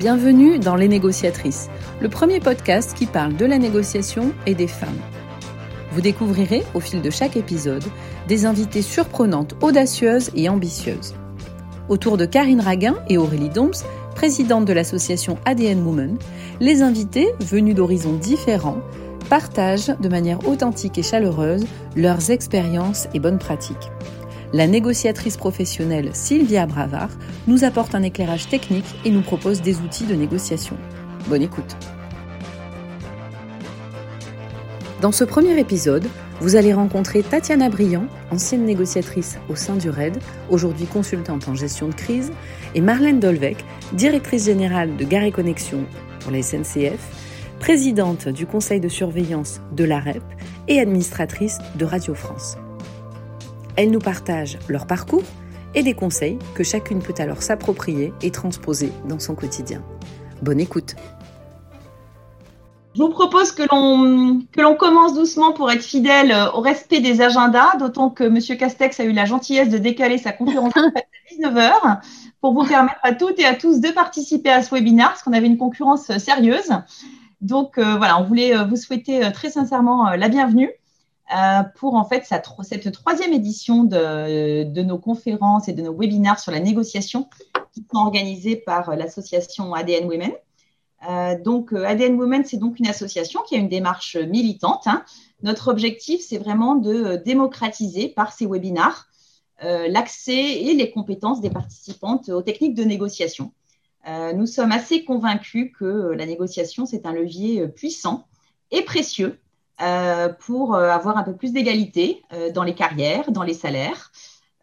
Bienvenue dans Les Négociatrices, le premier podcast qui parle de la négociation et des femmes. Vous découvrirez au fil de chaque épisode des invités surprenantes, audacieuses et ambitieuses. Autour de Karine Raguin et Aurélie Dombs, présidente de l'association ADN Women, les invités, venus d'horizons différents, partagent de manière authentique et chaleureuse leurs expériences et bonnes pratiques la négociatrice professionnelle Sylvia Bravard nous apporte un éclairage technique et nous propose des outils de négociation. Bonne écoute. Dans ce premier épisode, vous allez rencontrer Tatiana Briand, ancienne négociatrice au sein du RAID, aujourd'hui consultante en gestion de crise, et Marlène Dolvec, directrice générale de Gare et Connexion pour la SNCF, présidente du conseil de surveillance de l'AREP et administratrice de Radio France. Elles nous partagent leur parcours et des conseils que chacune peut alors s'approprier et transposer dans son quotidien. Bonne écoute. Je vous propose que l'on que l'on commence doucement pour être fidèle au respect des agendas, d'autant que M. Castex a eu la gentillesse de décaler sa conférence à 19h pour vous permettre à toutes et à tous de participer à ce webinaire, parce qu'on avait une concurrence sérieuse. Donc euh, voilà, on voulait euh, vous souhaiter euh, très sincèrement la bienvenue. Euh, pour en fait cette troisième édition de, nos conférences et de nos webinaires sur la négociation qui sont organisés par l'association ADN Women. Euh, donc euh, ADN Women, c'est donc une association qui a une démarche militante. Hein. Notre objectif, c'est vraiment de démocratiser par ces webinaires l'accès et les compétences des participantes aux techniques de négociation. nous sommes assez convaincus que la négociation, c'est un levier puissant et précieux pour euh, avoir un peu plus d'égalité euh, dans les carrières, dans les salaires,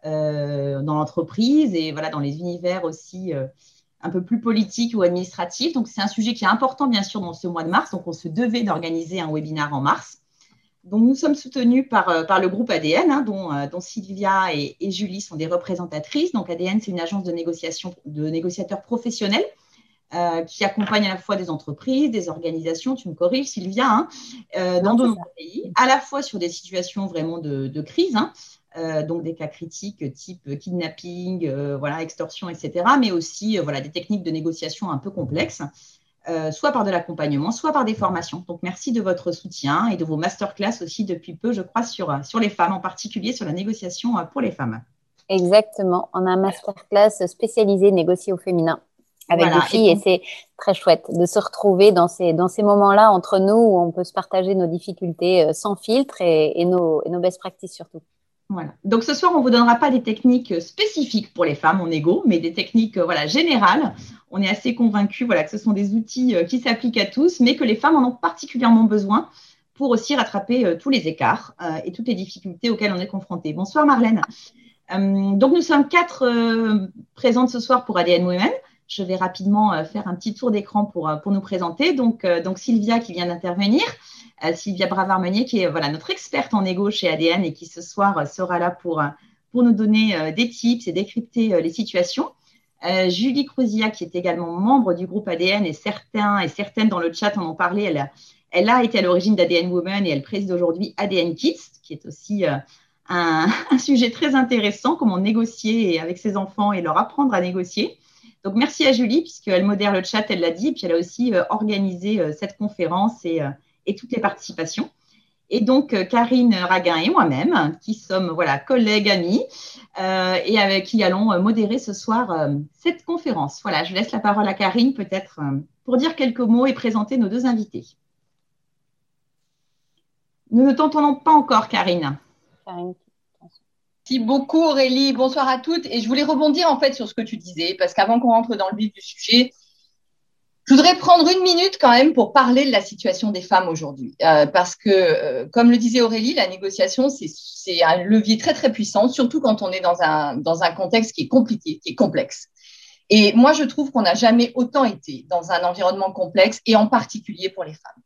dans l'entreprise et voilà, dans les univers aussi un peu plus politiques ou administratifs. Donc, c'est un sujet qui est important, bien sûr, dans ce mois de mars. Donc, on se devait d'organiser un webinaire en mars. Donc, nous sommes soutenus par, par le groupe ADN, hein, dont, dont, Sylvia et, et, Julie sont des représentatrices. Donc, ADN, c'est une agence de négociation de négociateurs professionnels euh, qui accompagne à la fois des entreprises, des organisations, tu me corriges Sylvia, hein, euh, dans de nombreux pays, à la fois sur des situations vraiment de, crise, hein, euh, donc des cas critiques type kidnapping, voilà, extorsion, etc., mais aussi voilà, des techniques de négociation un peu complexes. soit par de l'accompagnement, soit par des formations. Donc, merci de votre soutien et de vos masterclass aussi depuis peu, je crois, sur, sur les femmes, en particulier sur la négociation pour les femmes. Exactement. On a un masterclass spécialisé négocié au féminin avec des filles et, c'est très chouette de se retrouver dans ces, dans ces moments-là entre nous où on peut se partager nos difficultés euh, sans filtre et, et, nos, et nos best practices surtout. Voilà. Donc ce soir, on ne vous donnera pas des techniques spécifiques pour les femmes en égo, mais des techniques euh, voilà, générales. On est assez convaincus voilà, que ce sont des outils euh, qui s'appliquent à tous, mais que les femmes en ont particulièrement besoin pour aussi rattraper tous les écarts et toutes les difficultés auxquelles on est confronté. Bonsoir Marlène. donc nous sommes quatre présentes ce soir pour ADN Women. Je vais rapidement euh, faire un petit tour d'écran pour, euh, pour nous présenter. Donc, euh, donc Sylvia qui vient d'intervenir, Sylvia Bravard-Meunier qui est voilà, notre experte en égo chez ADN et qui ce soir sera là pour, nous donner des tips et décrypter les situations. Julie Crouzia, qui est également membre du groupe ADN, et certains et certaines dans le chat en ont parlé. Elle a, été à l'origine d'ADN Women et elle préside aujourd'hui ADN Kids, qui est aussi un, sujet très intéressant, comment négocier avec ses enfants et leur apprendre à négocier. Donc, merci à Julie, puisqu'elle modère le chat, elle l'a dit, et puis elle a aussi euh, organisé euh, cette conférence euh, et, toutes les participations. Et donc, Karine Raguin et moi-même, qui sommes voilà, collègues, amis, et avec qui allons modérer ce soir cette conférence. Voilà, je laisse la parole à Karine, peut-être, pour dire quelques mots et présenter nos deux invités. Nous ne t'entendons pas encore, Karine. Karine. Merci beaucoup Aurélie, bonsoir à toutes. Et je voulais rebondir en fait sur ce que tu disais, parce qu'avant qu'on rentre dans le vif du sujet, je voudrais prendre une minute quand même pour parler de la situation des femmes aujourd'hui. Euh, parce que, euh, comme le disait Aurélie, la négociation, c'est un levier très très puissant, surtout quand on est dans un, dans un contexte qui est compliqué, qui est complexe. Et moi, je trouve qu'on n'a jamais autant été dans un environnement complexe, et en particulier pour les femmes.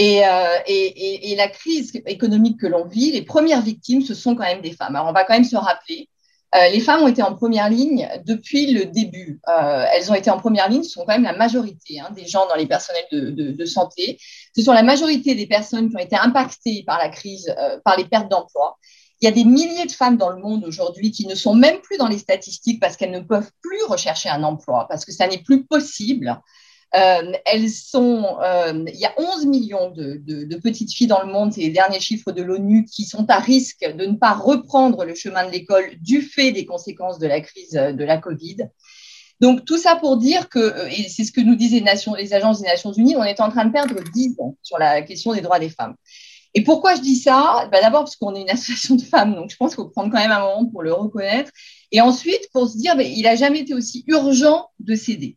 Euh, et, la crise économique que l'on vit, les premières victimes, ce sont quand même des femmes. Alors, on va quand même se rappeler, euh, les femmes ont été en première ligne depuis le début. Euh, elles ont été en première ligne, ce sont quand même la majorité hein, des gens dans les personnels de, de, de, santé. Ce sont la majorité des personnes qui ont été impactées par la crise, par les pertes d'emploi. Il y a des milliers de femmes dans le monde aujourd'hui qui ne sont même plus dans les statistiques parce qu'elles ne peuvent plus rechercher un emploi, parce que ça n'est plus possible. Euh, elles sont, euh, il y a 11 millions de, de, petites filles dans le monde, c'est les derniers chiffres de l'ONU, qui sont à risque de ne pas reprendre le chemin de l'école du fait des conséquences de la crise de la Covid. Donc tout ça pour dire que, euh, et c'est ce que nous disent les, Nations, les agences des Nations Unies, on est en train de perdre 10 ans sur la question des droits des femmes. Et pourquoi je dis ça? Ben D'abord parce qu'on est une association de femmes, donc je pense qu'il faut prendre quand même un moment pour le reconnaître. Et ensuite pour se dire, ben, il n'a jamais été aussi urgent de céder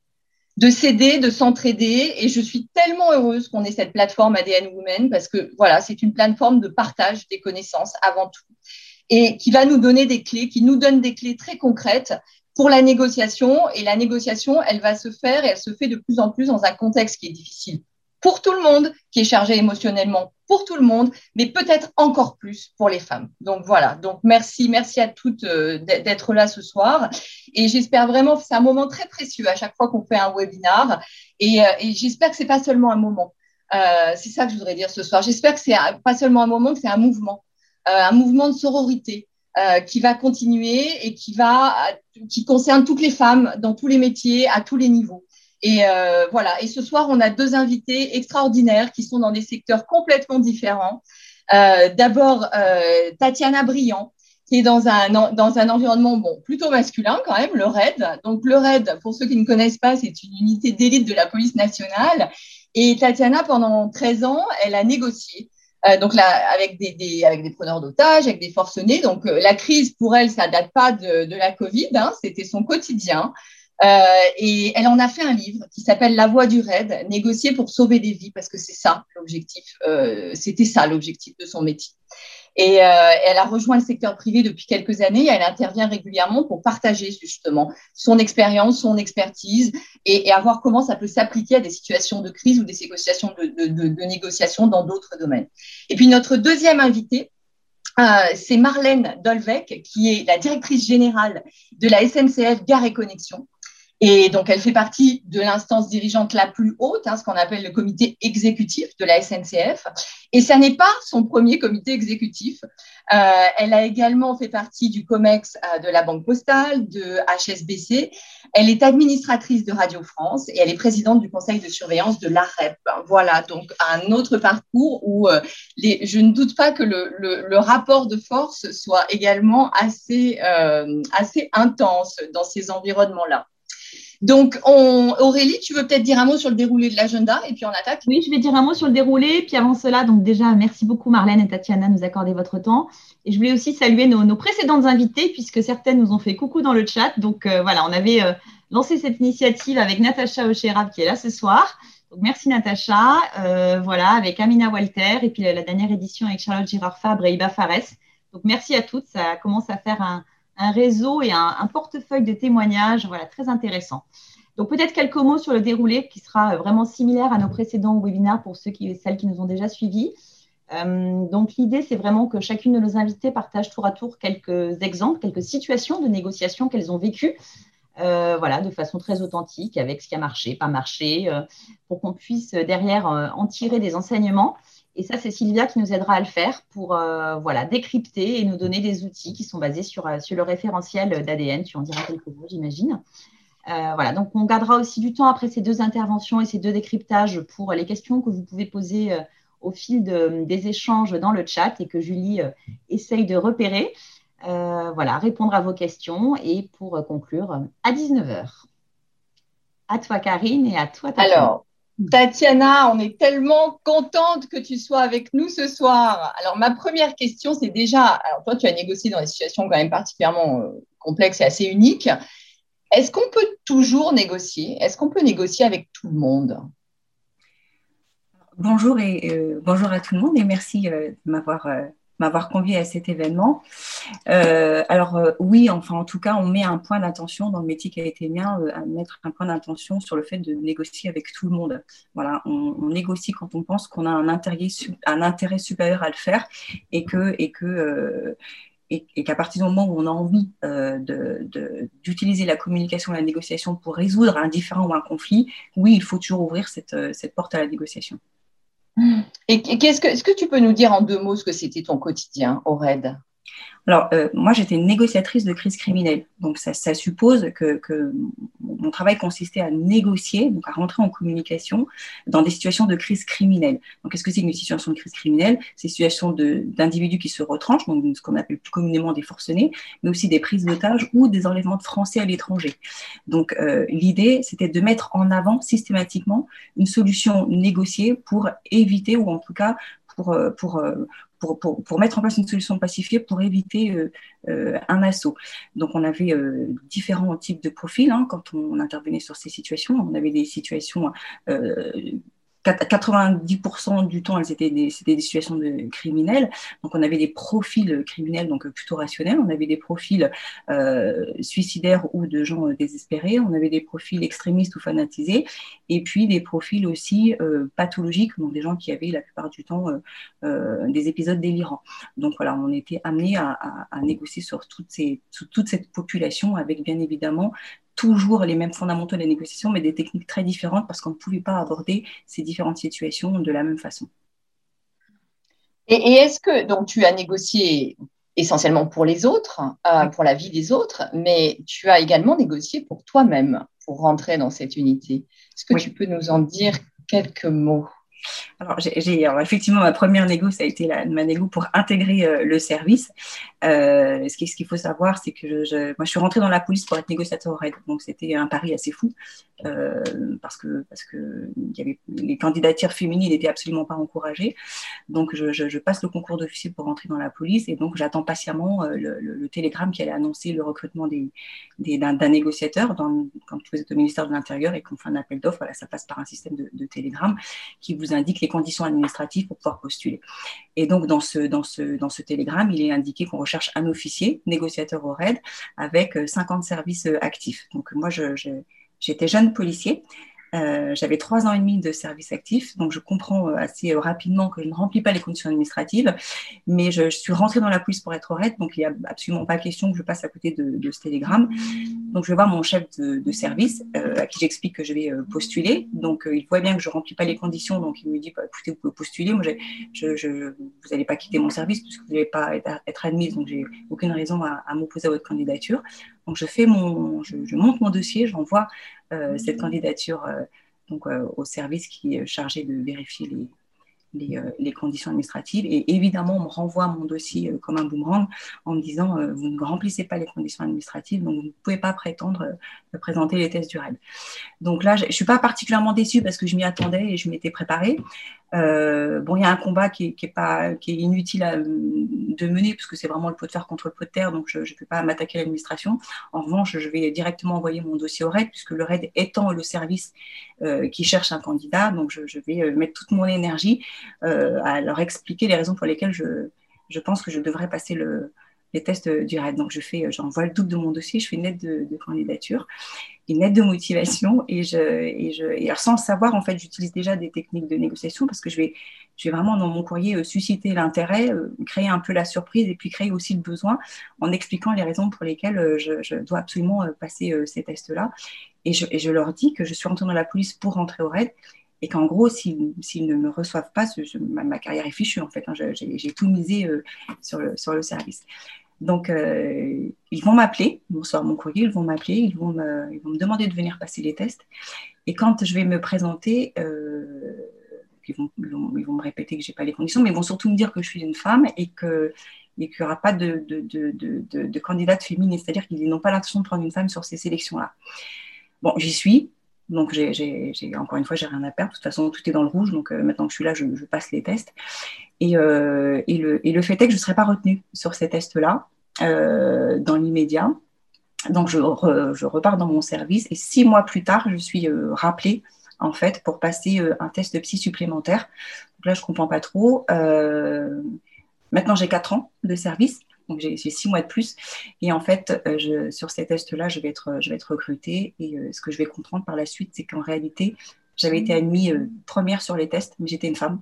de s'aider, de s'entraider. Et je suis tellement heureuse qu'on ait cette plateforme ADN Women parce que voilà, c'est une plateforme de partage des connaissances avant tout et qui va nous donner des clés, qui nous donne des clés très concrètes pour la négociation. Et la négociation, elle va se faire et elle se fait de plus en plus dans un contexte qui est difficile pour tout le monde, qui est chargé émotionnellement pour tout le monde, mais peut-être encore plus pour les femmes. Donc voilà, donc merci, merci à toutes euh, d'être là ce soir. Et j'espère vraiment, c'est un moment très précieux à chaque fois qu'on fait un webinar. Et, euh, j'espère que c'est pas seulement un moment. Euh, c'est ça que je voudrais dire ce soir. J'espère que c'est pas seulement un moment, que c'est un mouvement, un mouvement de sororité. qui va continuer et qui va qui concerne toutes les femmes dans tous les métiers à tous les niveaux. Et euh, voilà. Et ce soir, on a deux invités extraordinaires qui sont dans des secteurs complètement différents. Euh, D'abord, euh, Tatiana Briand, qui est dans un, dans un environnement bon, plutôt masculin quand même, le RAID. Donc le RAID, pour ceux qui ne connaissent pas, c'est une unité d'élite de la police nationale. Et Tatiana, pendant 13 ans, elle a négocié. Euh, donc là, avec des, des avec des preneurs d'otages, avec des forcenés. Donc euh, la crise pour elle, ça date pas de, de la Covid, hein, c'était son quotidien. Euh, et elle en a fait un livre qui s'appelle La voix du raid, négocier pour sauver des vies, parce que c'est ça l'objectif. Euh, C'était ça l'objectif de son métier. Et euh, elle a rejoint le secteur privé depuis quelques années. Elle intervient régulièrement pour partager justement son expérience, son expertise et, et, avoir comment ça peut s'appliquer à des situations de crise ou des négociations de, de, de, de négociation dans d'autres domaines. Et puis notre deuxième invité, euh, c'est Marlène Dolvec, qui est la directrice générale de la SNCF Gare et Connexion. Et donc, elle fait partie de l'instance dirigeante la plus haute, hein, ce qu'on appelle le comité exécutif de la SNCF. Et ça n'est pas son premier comité exécutif. Euh, elle a également fait partie du COMEX euh, de la Banque Postale, de HSBC. Elle est administratrice de Radio France et elle est présidente du conseil de surveillance de l'AREP. Voilà, donc un autre parcours où euh, je ne doute pas que le, rapport de force soit également assez intense dans ces environnements-là. Donc, on, Aurélie, tu veux peut-être dire un mot sur le déroulé de l'agenda et puis on attaque Oui, je vais dire un mot sur le déroulé. Puis avant cela, donc déjà, merci beaucoup Marlène et Tatiana de nous accorder votre temps. Et je voulais aussi saluer nos, nos précédentes invitées puisque certaines nous ont fait coucou dans le chat. Donc euh, voilà, on avait euh, lancé cette initiative avec Natacha Ocherab qui est là ce soir. Donc merci Natacha. Euh, voilà, avec Amina Walter et puis la dernière édition avec Charlotte Girard-Fabre et Iba Fares. Donc merci à toutes. Ça commence à faire un, un réseau et un, portefeuille de témoignages, voilà, très intéressant. Donc peut-être quelques mots sur le déroulé qui sera vraiment similaire à nos précédents webinaires pour ceux qui, celles qui nous ont déjà suivis. Euh, donc l'idée, c'est vraiment que chacune de nos invités partage tour à tour quelques exemples, quelques situations de négociation qu'elles ont vécues, euh, voilà, de façon très authentique, avec ce qui a marché, pas marché, euh, pour qu'on puisse derrière euh, en tirer des enseignements et ça, c'est Sylvia qui nous aidera à le faire pour euh, voilà, décrypter et nous donner des outils qui sont basés sur, euh, sur le référentiel d'ADN. Tu en diras quelques mots, j'imagine. Euh, voilà, donc on gardera aussi du temps après ces deux interventions et ces deux décryptages pour les questions que vous pouvez poser au fil de, des échanges dans le chat et que Julie essaye de repérer. Voilà, répondre à vos questions et pour conclure à 19h. À toi, Karine, et à toi, Tatiana. Alors, Tatiana, on est tellement contente que tu sois avec nous ce soir. Alors, ma première question, c'est déjà, alors toi, tu as négocié dans des situations quand même particulièrement euh, complexes et assez uniques. Est-ce qu'on peut toujours négocier? Est-ce qu'on peut négocier avec tout le monde? Bonjour et euh, bonjour à tout le monde et merci euh, de m'avoir m'avoir convié à cet événement. Euh, alors euh, oui, enfin en tout cas, on met un point d'attention dans le métier qui a été mien, euh, à mettre un point d'attention sur le fait de négocier avec tout le monde. Voilà, on, négocie quand on pense qu'on a un intérêt, un intérêt supérieur à le faire et que et que et, qu'à partir du moment où on a envie euh, d'utiliser la communication et la négociation pour résoudre un différend ou un conflit, oui, il faut toujours ouvrir cette, cette porte à la négociation. Et qu'est-ce que, est-ce que tu peux nous dire en deux mots ce que c'était ton quotidien au alors, euh, moi, j'étais négociatrice de crise criminelle. Donc, ça, suppose que, mon travail consistait à négocier, donc à rentrer en communication dans des situations de crise criminelle. Donc, qu'est-ce que c'est une situation de crise criminelle? C'est une situation d'individus qui se retranchent, donc ce qu'on appelle plus communément des forcenés, mais aussi des prises d'otages ou des enlèvements de Français à l'étranger. Donc, euh, l'idée, c'était de mettre en avant systématiquement une solution négociée pour éviter, ou en tout cas pour, euh, pour, pour, mettre en place une solution pacifiée pour éviter euh, euh, un assaut. Donc, on avait euh, différents types de profils hein, quand on, intervenait sur ces situations. On avait des situations 90% du temps, étaient des, c'était des situations de criminels. Donc, on avait des profils criminels, donc plutôt rationnels. On avait des profils euh, suicidaires ou de gens désespérés. On avait des profils extrémistes ou fanatisés. Et puis, des profils aussi euh, pathologiques, donc des gens qui avaient la plupart du temps euh, des épisodes délirants. Donc, voilà, on était amené à, à, négocier sur toute cette population avec, bien évidemment, toujours les mêmes fondamentaux de la négociation, mais des techniques très différentes parce qu'on ne pouvait pas aborder ces différentes situations de la même façon. Et, est-ce que, donc tu as négocié essentiellement pour les autres, euh, pour la vie des autres, mais tu as également négocié pour toi-même, pour rentrer dans cette unité? Est-ce que tu peux nous en dire quelques mots? Alors, j'ai, effectivement, ma première négo, ça a été la, ma négo pour intégrer euh, le service. Euh, ce, qu'il faut savoir, c'est que je, moi, je suis rentrée dans la police pour être négociateur au RAID. Donc, c'était un pari assez fou euh, parce que, parce que y avait, les candidatures féminines n'étaient absolument pas encouragées. Donc, je, passe le concours d'officier pour rentrer dans la police et donc, j'attends patiemment le, télégramme qui allait annoncer le recrutement des, d'un, négociateur dans, quand vous êtes au ministère de l'Intérieur et qu'on fait un appel d'offres. Voilà, ça passe par un système de, de télégramme qui vous indique les conditions administratives pour pouvoir postuler. Et donc, dans ce, dans ce, dans ce télégramme, il est indiqué qu'on recherche un officier, négociateur au RAID, avec 50 euh, services euh, actifs. Donc, moi, j'étais jeune policier. Euh, j'avais trois ans et demi de service actif, donc je comprends euh, assez euh, rapidement que je ne remplis pas les conditions administratives, mais je, suis rentrée dans la police pour être honnête, donc il n'y a absolument pas question que je passe à côté de, ce télégramme. Donc je vais voir mon chef de, service, à qui j'explique que je vais postuler. Donc il voit bien que je ne remplis pas les conditions, donc il me dit bah, écoutez, vous pouvez postuler, moi vous n'allez pas quitter mon service puisque vous n'allez pas être, admise, donc j'ai aucune raison à, m'opposer à votre candidature. Donc je fais mon, je, monte mon dossier, j'envoie euh, cette candidature euh, donc, euh, au service qui est chargé de vérifier les, les, conditions administratives. Et évidemment, on me renvoie mon dossier comme un boomerang en me disant vous ne remplissez pas les conditions administratives, donc vous ne pouvez pas prétendre présenter les tests du RAID. Donc là, je ne suis pas particulièrement déçue parce que je m'y attendais et je m'étais préparée. Euh, bon, il y a un combat qui est, pas, qui est inutile à, de mener parce que c'est vraiment le pot de fer contre le pot de terre, donc je ne vais pas m'attaquer à l'administration. En revanche, je vais directement envoyer mon dossier au RAID puisque le RAID étant le service euh, qui cherche un candidat, donc je, vais euh, mettre toute mon énergie à leur expliquer les raisons pour lesquelles je pense que je devrais passer le, les tests du RAID. Donc, je fais, j'envoie le double de mon dossier, je fais une lettre de, candidature une aide de motivation et je, et je et sans savoir en fait j'utilise déjà des techniques de négociation parce que je vais je vais vraiment dans mon courrier euh, susciter l'intérêt euh, créer un peu la surprise et puis créer aussi le besoin en expliquant les raisons pour lesquelles euh, je, dois absolument passer ces tests là et je, et je, leur dis que je suis rentrée dans la police pour rentrer au RAID et qu'en gros, s'ils, ne me reçoivent pas, ma, carrière est fichue en fait. Hein. j'ai, tout misé sur, le, sur le service. Donc, euh, ils vont m'appeler, ils vont recevoir mon courrier, ils vont m'appeler, ils, ils vont me demander de venir passer les tests. Et quand je vais me présenter, euh, ils, vont, ils, vont, me répéter que je n'ai pas les conditions, mais ils vont surtout me dire que je suis une femme et que qu'il n'y aura pas de, de, de, de candidate féminine, c'est-à-dire qu'ils n'ont pas l'intention de prendre une femme sur ces sélections-là. Bon, j'y suis, donc, j'ai, encore une fois, j'ai rien à perdre. De toute façon, tout est dans le rouge. Donc, euh, maintenant que je suis là, je, passe les tests. Et, euh, et, le, fait est que je ne serai pas retenue sur ces tests-là euh, dans l'immédiat. Donc, je, je, repars dans mon service. Et six mois plus tard, je suis rappelée, en fait, pour passer un test de psy supplémentaire. Donc là, je ne comprends pas trop. maintenant, j'ai quatre ans de service. Donc j'ai six mois de plus. Et en fait, euh, sur ces tests-là, je, vais être, recrutée. Et euh, ce que je vais comprendre par la suite, c'est qu'en réalité, j'avais été admise euh, première sur les tests, mais j'étais une femme.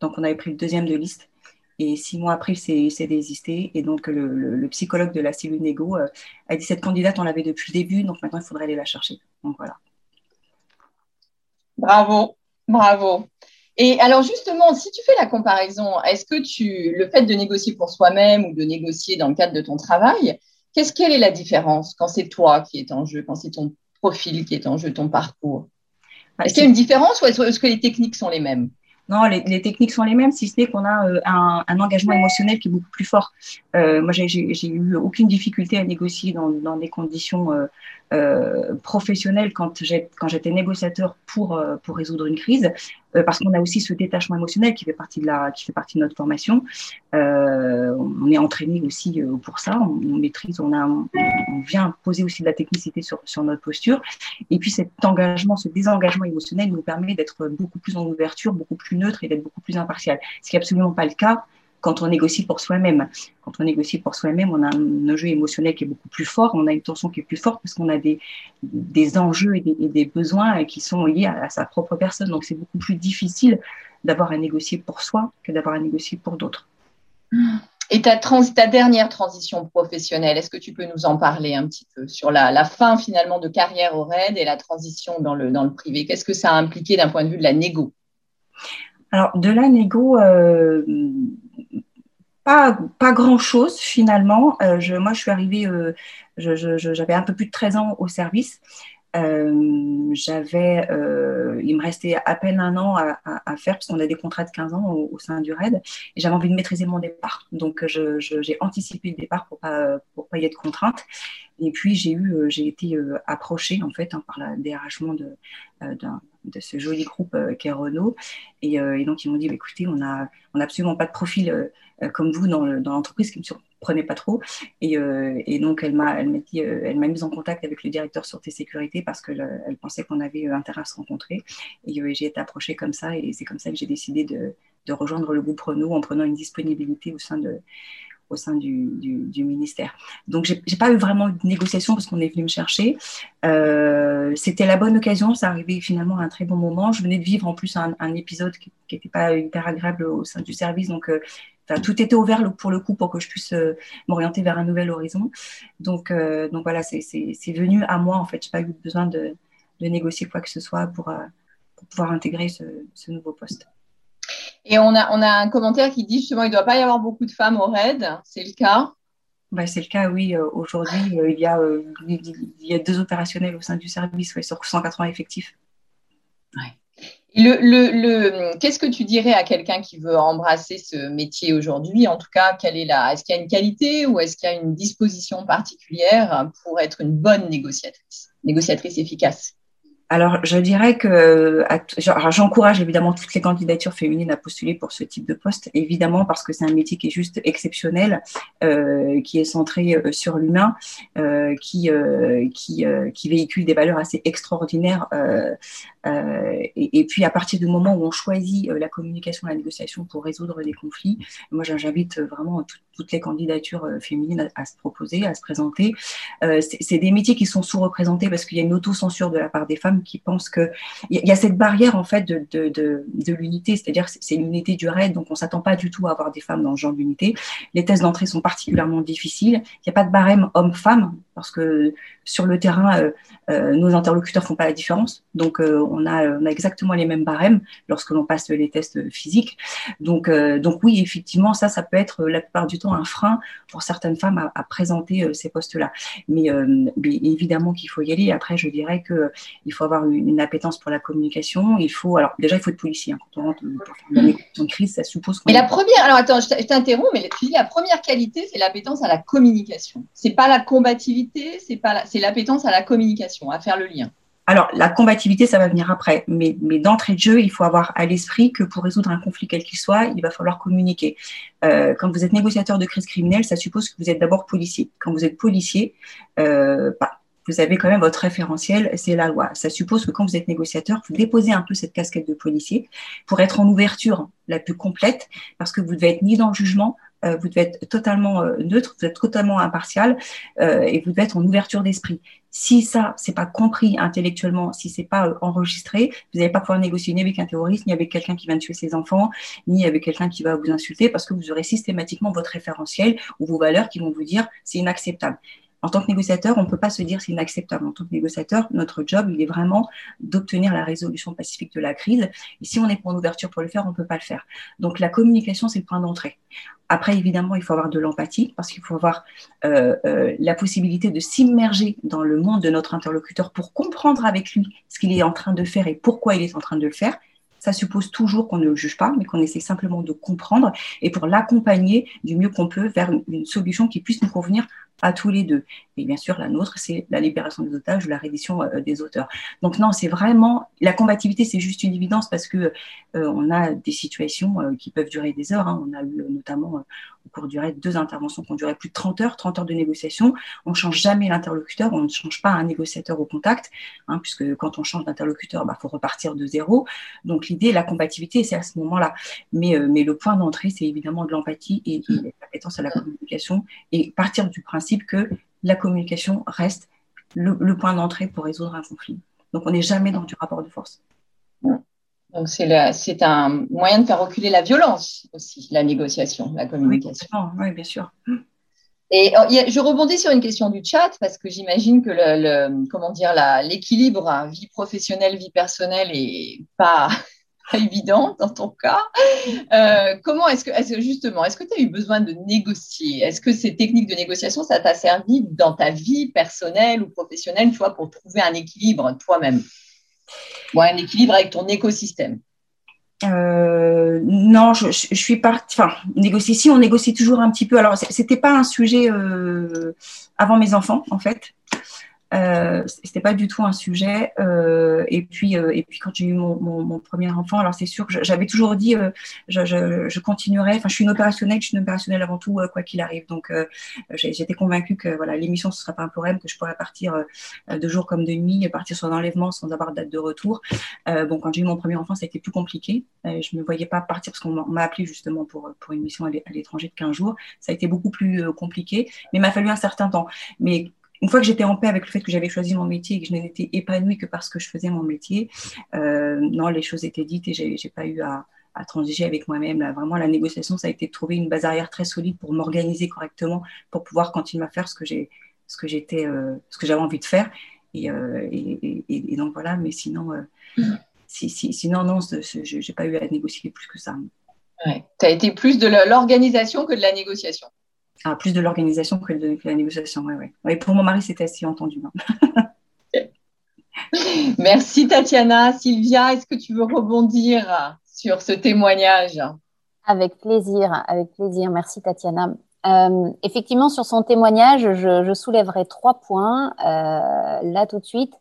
Donc on avait pris le deuxième de liste. Et six mois après, il s'est désisté. Et donc, le, psychologue de la cellule Négo a dit cette candidate, on l'avait depuis le début, donc maintenant, il faudrait aller la chercher. Donc, voilà. Bravo, bravo. Et alors justement, si tu fais la comparaison, est-ce que tu, le fait de négocier pour soi-même ou de négocier dans le cadre de ton travail, qu'est-ce quelle est la différence quand c'est toi qui est en jeu, quand c'est ton profil qui est en jeu, ton parcours? Bah, Est-ce qu'il y a une différence ou est-ce que les techniques sont les mêmes? Non, les, techniques sont les mêmes, si ce n'est qu'on a euh, un, engagement émotionnel qui est beaucoup plus fort. Euh, moi, j'ai eu aucune difficulté à négocier dans, dans des conditions euh, euh, professionnelle quand j'étais négociateur pour, euh, résoudre une crise, euh, parce qu'on a aussi ce détachement émotionnel qui fait partie de, notre formation. on est entraîné aussi pour ça, on, maîtrise, on, vient poser aussi de la technicité sur, sur notre posture. Et puis cet engagement, ce désengagement émotionnel nous permet d'être beaucoup plus en ouverture, beaucoup plus neutre et d'être beaucoup plus impartial. Ce qui n'est absolument pas le cas quand on négocie pour soi-même. Quand on négocie pour soi-même, on a un enjeu émotionnel qui est beaucoup plus fort, on a une tension qui est plus forte parce qu'on a des, des enjeux et des, besoins qui sont liés à, sa propre personne. Donc c'est beaucoup plus difficile d'avoir à négocier pour soi que d'avoir à négocier pour d'autres. Et ta, ta dernière transition professionnelle, est-ce que tu peux nous en parler un petit peu sur la, fin finalement de carrière au RAID et la transition dans le, dans le privé? Qu'est-ce que ça a impliqué d'un point de vue de la négo? Alors, de la négo, euh, pas, grand-chose finalement. Euh, je, moi, je suis arrivée, euh, j'avais un peu plus de 13 ans au service. j'avais, il me restait à peine un an à, faire parce qu'on a des contrats de 15 ans au, sein du RAID et j'avais envie de maîtriser mon départ. Donc j'ai anticipé le départ pour pas pour pas y être contrainte. Et puis j'ai eu, j'ai été approchée en fait hein, par la dérangement de d'un de ce joli groupe euh, qu'est Renault. Euh, et, donc, ils m'ont dit, bah, écoutez, on n'a on absolument pas de profil euh, comme vous dans, l'entreprise, qui ne me surprenait pas trop. Et, donc, elle m'a elle m'a mise en contact avec le directeur sûreté sécurité parce qu'elle elle pensait qu'on avait intérêt à se rencontrer. Et j'ai été approchée comme ça. Et c'est comme ça que j'ai décidé de rejoindre le groupe Renault en prenant une disponibilité au sein de, au sein du, ministère. Donc, j'ai pas eu vraiment de négociation parce qu'on est venu me chercher. Euh, C'était la bonne occasion, ça arrivait finalement à un très bon moment. Je venais de vivre en plus un, épisode qui n'était pas hyper agréable au sein du service, donc euh, tout était ouvert pour le coup pour que je puisse euh, m'orienter vers un nouvel horizon. Donc, voilà, c'est venu à moi en fait. J'ai pas eu besoin de, négocier quoi que ce soit pour, pouvoir intégrer ce nouveau poste. Et on a, on a un commentaire qui dit justement il ne doit pas y avoir beaucoup de femmes au RAID. C'est le cas bah, C'est le cas, oui. Euh, aujourd'hui, euh, il, y a, euh, il y a deux opérationnels au sein du service sur 180 effectifs. Le, le, Qu'est-ce que tu dirais à quelqu'un qui veut embrasser ce métier aujourd'hui? En tout cas, quelle est la... est-ce qu'il y a une qualité ou est-ce qu'il y a une disposition particulière pour être une bonne négociatrice, négociatrice efficace? Alors, je dirais que j'encourage évidemment toutes les candidatures féminines à postuler pour ce type de poste, évidemment parce que c'est un métier qui est juste exceptionnel, euh, qui est centré euh, sur l'humain, euh, qui, euh, qui, euh, qui, véhicule des valeurs assez extraordinaires. Et, et, puis, à partir du moment où on choisit la communication, la négociation pour résoudre des conflits, moi, j'invite vraiment toutes les candidatures féminines à, se proposer, à se présenter. c'est des métiers qui sont sous-représentés parce qu'il y a une autocensure de la part des femmes qui pensent que il y, a cette barrière en fait de, l'unité, c'est-à-dire c'est l'unité du raid, donc on s'attend pas du tout à avoir des femmes dans ce genre d'unité. Les tests d'entrée sont particulièrement difficiles. Il n'y a pas de barème homme-femme parce que sur le terrain, euh, euh, nos interlocuteurs font pas la différence. Donc, euh, on, a, on a exactement les mêmes barèmes lorsque l'on passe les tests physiques. Donc, donc oui, effectivement, ça, ça peut être la plupart du temps un frein pour certaines femmes à, à présenter ces postes-là. Mais, mais, évidemment qu'il faut y aller. Après, je dirais que il faut avoir une, appétence pour la communication. Il faut, alors déjà, il faut être policier. Hein. Quand on rentre pour faire une crise, ça suppose qu'on. Mais la première, alors attends, je t'interromps, mais tu dis la première qualité, c'est l'appétence à la communication. C'est pas la combativité c'est pas c'est l'appétence à la communication, à faire le lien. Alors, la combativité, ça va venir après. Mais, d'entrée de jeu, il faut avoir à l'esprit que pour résoudre un conflit quel qu'il soit, il va falloir communiquer. Euh, quand vous êtes négociateur de crise criminelle, ça suppose que vous êtes d'abord policier. Quand vous êtes policier, euh, bah, vous avez quand même votre référentiel, c'est la loi. Ça suppose que quand vous êtes négociateur, vous déposez un peu cette casquette de policier pour être en ouverture la plus complète, parce que vous devez être ni dans le jugement, vous devez être totalement euh, neutre, vous êtes totalement impartial euh, et vous devez être en ouverture d'esprit. Si ça, c'est pas compris intellectuellement, si c'est pas enregistré, vous n'allez pas pouvoir négocier ni avec un terroriste, ni avec quelqu'un qui vient de tuer ses enfants, ni avec quelqu'un qui va vous insulter, parce que vous aurez systématiquement votre référentiel ou vos valeurs qui vont vous dire c'est inacceptable. En tant que négociateur, on ne peut pas se dire c'est inacceptable. En tant que négociateur, notre job, il est vraiment d'obtenir la résolution pacifique de la crise. Et si on est pour une ouverture pour le faire, on ne peut pas le faire. Donc la communication, c'est le point d'entrée. Après, évidemment, il faut avoir de l'empathie parce qu'il faut avoir euh, euh, la possibilité de s'immerger dans le monde de notre interlocuteur pour comprendre avec lui ce qu'il est en train de faire et pourquoi il est en train de le faire. Ça suppose toujours qu'on ne le juge pas, mais qu'on essaie simplement de comprendre et pour l'accompagner du mieux qu'on peut vers une solution qui puisse nous convenir à tous les deux. Et bien sûr, la nôtre, c'est la libération des otages ou la reddition euh, des auteurs. Donc non, c'est vraiment la combativité, c'est juste une évidence parce que euh, on a des situations euh, qui peuvent durer des heures. Hein. On a eu notamment au cours du raid deux interventions qui ont duré plus de 30 heures, 30 heures de négociation. On change jamais l'interlocuteur, on ne change pas un négociateur au contact, hein, puisque quand on change d'interlocuteur, il bah, faut repartir de zéro. Donc l'idée, la combativité, c'est à ce moment-là. Mais, mais le point d'entrée, c'est évidemment de l'empathie et, et l'appétence à la communication et partir du principe que la communication reste le, point d'entrée pour résoudre un conflit. Donc, on n'est jamais dans du rapport de force. Donc, c'est un moyen de faire reculer la violence aussi, la négociation, la communication. Oui, bien sûr. Et oh, je rebondis sur une question du chat parce que j'imagine que le, comment dire l'équilibre hein, vie professionnelle vie personnelle est pas évident dans ton cas. Euh, comment est-ce que, justement, est-ce que tu as eu besoin de négocier? Est-ce que ces techniques de négociation, ça t'a servi dans ta vie personnelle ou professionnelle, tu vois, pour trouver un équilibre toi-même? Ou un équilibre avec ton écosystème? Euh, non, je, suis partie. Enfin, négocier. Si on négocie toujours un petit peu. Alors, c'était pas un sujet euh, avant mes enfants, en fait. Euh, c'était pas du tout un sujet. Euh, et puis, euh, et puis quand j'ai eu mon, mon, mon, premier enfant, alors c'est sûr que j'avais toujours dit, euh, je, je, je, continuerai. Enfin, je suis une opérationnelle, je suis une opérationnelle avant tout, quoi qu'il arrive. Donc, j'étais convaincue que voilà, l'émission ce serait pas un problème, que je pourrais partir de jour comme de nuit, partir sur l'enlèvement sans avoir de date de retour. bon, quand j'ai eu mon premier enfant, ça a été plus compliqué. je me voyais pas partir parce qu'on m'a appelé justement pour pour une mission à l'étranger de 15 jours. Ça a été beaucoup plus compliqué, mais il m'a fallu un certain temps. Mais une fois que j'étais en paix avec le fait que j'avais choisi mon métier et que je n'étais épanouie que parce que je faisais mon métier, euh, non, les choses étaient dites et j'ai, j'ai pas eu à, à transiger avec moi-même. vraiment, la négociation, ça a été de trouver une base arrière très solide pour m'organiser correctement, pour pouvoir continuer à faire ce que j'ai, ce que j'étais, euh, ce que j'avais envie de faire. Et, euh, et, et, et, donc voilà. Mais sinon, mm. si, si, sinon non, je n'ai pas eu à négocier plus que ça. Ouais. Tu as été plus de l'organisation que de la négociation. Ah, plus de l'organisation que de, la négociation, oui. Ouais, pour mon mari, c'était assez entendu. Hein. Merci Tatiana. Sylvia, est-ce que tu veux rebondir sur ce témoignage? Avec plaisir, avec plaisir. Merci Tatiana. Euh, effectivement, sur son témoignage, je, je soulèverai trois points euh, là tout de suite.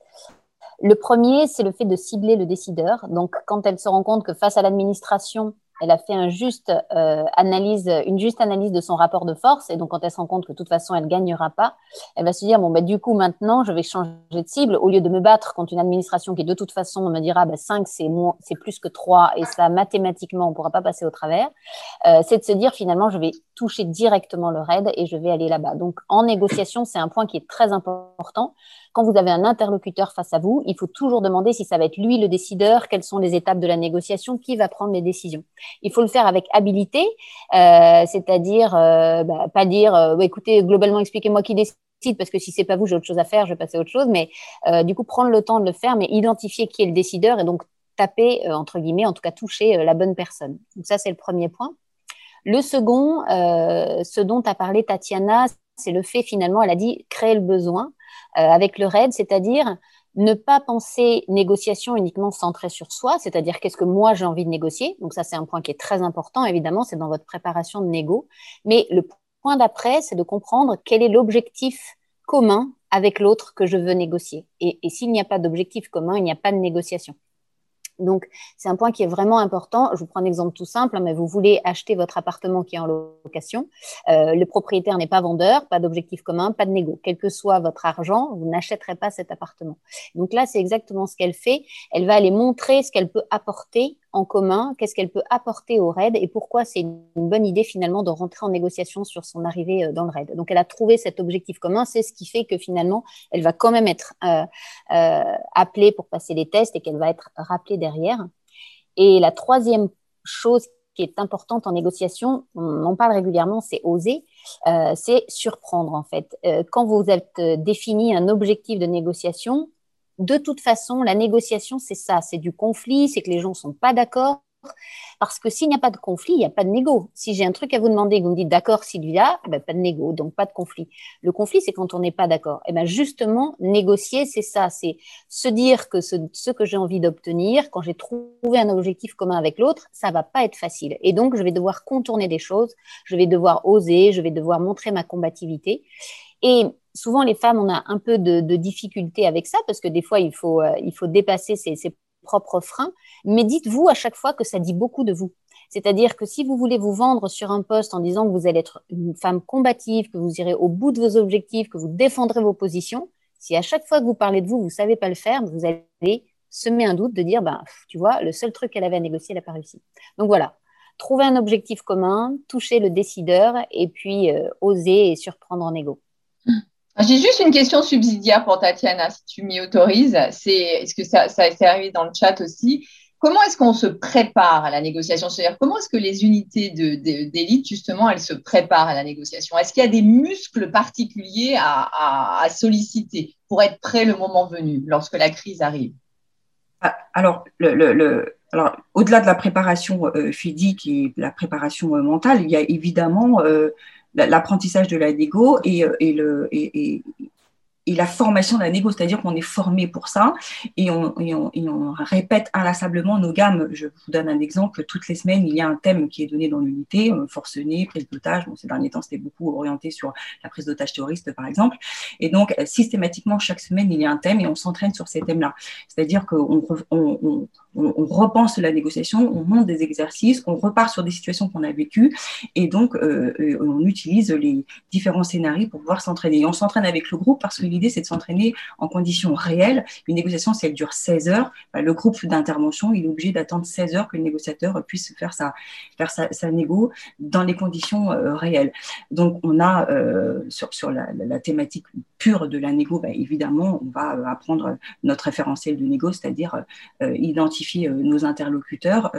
Le premier, c'est le fait de cibler le décideur. Donc, quand elle se rend compte que face à l'administration, elle a fait un juste, euh, analyse, une juste analyse de son rapport de force. Et donc, quand elle se rend compte que de toute façon, elle gagnera pas, elle va se dire, bon, bah, du coup, maintenant, je vais changer de cible. Au lieu de me battre contre une administration qui, de toute façon, me dira, bah, 5, c'est plus que 3, et ça, mathématiquement, on pourra pas passer au travers, euh, c'est de se dire, finalement, je vais toucher directement le RAID et je vais aller là-bas. Donc, en négociation, c'est un point qui est très important quand vous avez un interlocuteur face à vous, il faut toujours demander si ça va être lui le décideur, quelles sont les étapes de la négociation, qui va prendre les décisions. Il faut le faire avec habilité, euh, c'est-à-dire euh, bah, pas dire, euh, écoutez, globalement, expliquez-moi qui décide parce que si c'est pas vous, j'ai autre chose à faire, je vais passer à autre chose. Mais du coup, prendre le temps de le faire, mais identifier qui est le décideur et donc taper entre guillemets, en tout cas toucher la bonne personne. Donc ça, c'est le premier point. Le second, ce dont a parlé Tatiana, c'est le fait finalement, elle a dit créer le besoin. Euh, avec le RAID, c'est-à-dire ne pas penser négociation uniquement centrée sur soi, c'est-à-dire qu'est-ce que moi j'ai envie de négocier. Donc ça, c'est un point qui est très important, évidemment, c'est dans votre préparation de négo. Mais le point d'après, c'est de comprendre quel est l'objectif commun avec l'autre que je veux négocier. Et, et s'il n'y a pas d'objectif commun, il n'y a pas de négociation. Donc, c'est un point qui est vraiment important. Je vous prends un exemple tout simple, hein, mais vous voulez acheter votre appartement qui est en location. Euh, le propriétaire n'est pas vendeur, pas d'objectif commun, pas de négo. Quel que soit votre argent, vous n'achèterez pas cet appartement. Donc là, c'est exactement ce qu'elle fait. Elle va aller montrer ce qu'elle peut apporter en commun, qu'est-ce qu'elle peut apporter au RAID et pourquoi c'est une bonne idée finalement de rentrer en négociation sur son arrivée euh, dans le RAID. Donc elle a trouvé cet objectif commun, c'est ce qui fait que finalement elle va quand même être euh, euh, appelée pour passer les tests et qu'elle va être rappelée derrière. Et la troisième chose qui est importante en négociation, on en parle régulièrement, c'est oser, c'est surprendre en fait. Quand vous avez défini un objectif de négociation, de toute façon, la négociation, c'est ça, c'est du conflit, c'est que les gens ne sont pas d'accord, parce que s'il n'y a pas de conflit, il n'y a pas de négo. Si j'ai un truc à vous demander, vous me dites d'accord, Sylvia, ben, pas de négo, donc pas de conflit. Le conflit, c'est quand on n'est pas d'accord. Et eh ben justement, négocier, c'est ça, c'est se dire que ce, ce que j'ai envie d'obtenir, quand j'ai trouvé un objectif commun avec l'autre, ça va pas être facile. Et donc, je vais devoir contourner des choses, je vais devoir oser, je vais devoir montrer ma combativité. Et souvent, les femmes, on a un peu de, de difficulté avec ça parce que des fois, il faut, euh, dépasser ces propres freins, mais dites-vous à chaque fois que ça dit beaucoup de vous. C'est-à-dire que si vous voulez vous vendre sur un poste en disant que vous allez être une femme combative, que vous irez au bout de vos objectifs, que vous défendrez vos positions, si à chaque fois que vous parlez de vous, vous ne savez pas le faire, vous allez semer un doute de dire, ben, tu vois, le seul truc qu'elle avait à négocier, elle n'a pas réussi. Donc voilà, trouver un objectif commun, toucher le décideur et puis euh, oser et surprendre en égo. J'ai juste une question subsidiaire pour Tatiana, si tu m'y autorises. C'est, est-ce que ça, ça s'est arrivé dans le chat aussi? Comment est-ce qu'on se prépare à la négociation? C'est-à-dire, comment est-ce que les unités d'élite, justement, elles se préparent à la négociation? Est-ce qu'il y a des muscles particuliers à, solliciter pour être prêt le moment venu, lorsque la crise arrive? Ah, Alors, alors, au-delà de la préparation euh, physique et la préparation euh, mentale, il y a évidemment euh, l'apprentissage de la négo et, euh, et, la formation de la négo, c'est-à-dire qu'on est formé pour ça et on, répète inlassablement nos gammes. Je vous donne un exemple. Toutes les semaines, il y a un thème qui est donné dans l'unité, euh, forcené, prise d'otage. Bon, ces derniers temps, c'était beaucoup orienté sur la prise d'otage terroriste, par exemple. Et donc, euh, systématiquement, chaque semaine, il y a un thème et on s'entraîne sur ces thèmes-là. C'est-à-dire qu'on on, on, repense la négociation, on monte des exercices, on repart sur des situations qu'on a vécues et donc euh, on utilise les différents scénarios pour pouvoir s'entraîner. Et on s'entraîne avec le groupe parce que l'idée, c'est de s'entraîner en conditions réelles. Une négociation, si elle dure 16 heures, bah, le groupe d'intervention, est obligé d'attendre 16 heures que le négociateur puisse faire sa, faire sa, négo dans les conditions euh, réelles. Donc, on a euh, sur, sur la, la, thématique pure de la négo, bah, évidemment, on va apprendre notre référentiel de négo, c'est-à-dire identifier nos interlocuteurs,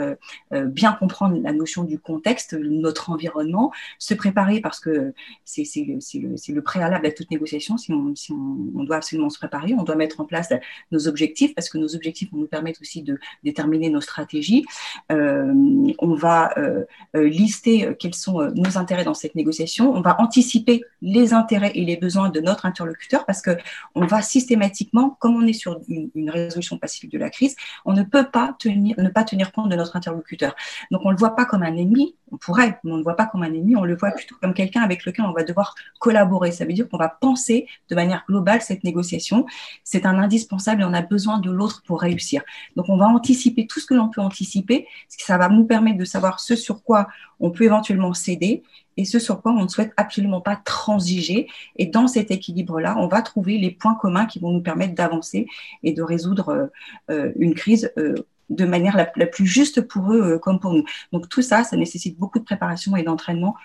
bien comprendre la notion du contexte, notre environnement, se préparer parce que c'est le, le, le, préalable à toute négociation. Si on, doit absolument se préparer, on doit mettre en place nos objectifs parce que nos objectifs vont nous permettre aussi de déterminer nos stratégies. Euh, on va euh, euh, lister quels sont nos intérêts dans cette négociation. On va anticiper les intérêts et les besoins de notre interlocuteur parce que on va systématiquement, comme on est sur une, résolution pacifique de la crise, on ne peut ne pas tenir compte de notre interlocuteur. Donc on le voit pas comme un ennemi, on pourrait, mais on ne le voit pas comme un ennemi, on le voit plutôt comme quelqu'un avec lequel on va devoir collaborer. Ça veut dire qu'on va penser de manière globale cette négociation. C'est un indispensable et on a besoin de l'autre pour réussir. Donc on va anticiper tout ce que l'on peut anticiper, ça va nous permettre de savoir ce sur quoi on peut éventuellement céder et ce sur quoi on ne souhaite absolument pas transiger. Et dans cet équilibre-là, on va trouver les points communs qui vont nous permettre d'avancer et de résoudre euh, euh, une crise euh, de manière la, plus juste pour eux comme pour nous. Donc tout ça, ça nécessite beaucoup de préparation et d'entraînement,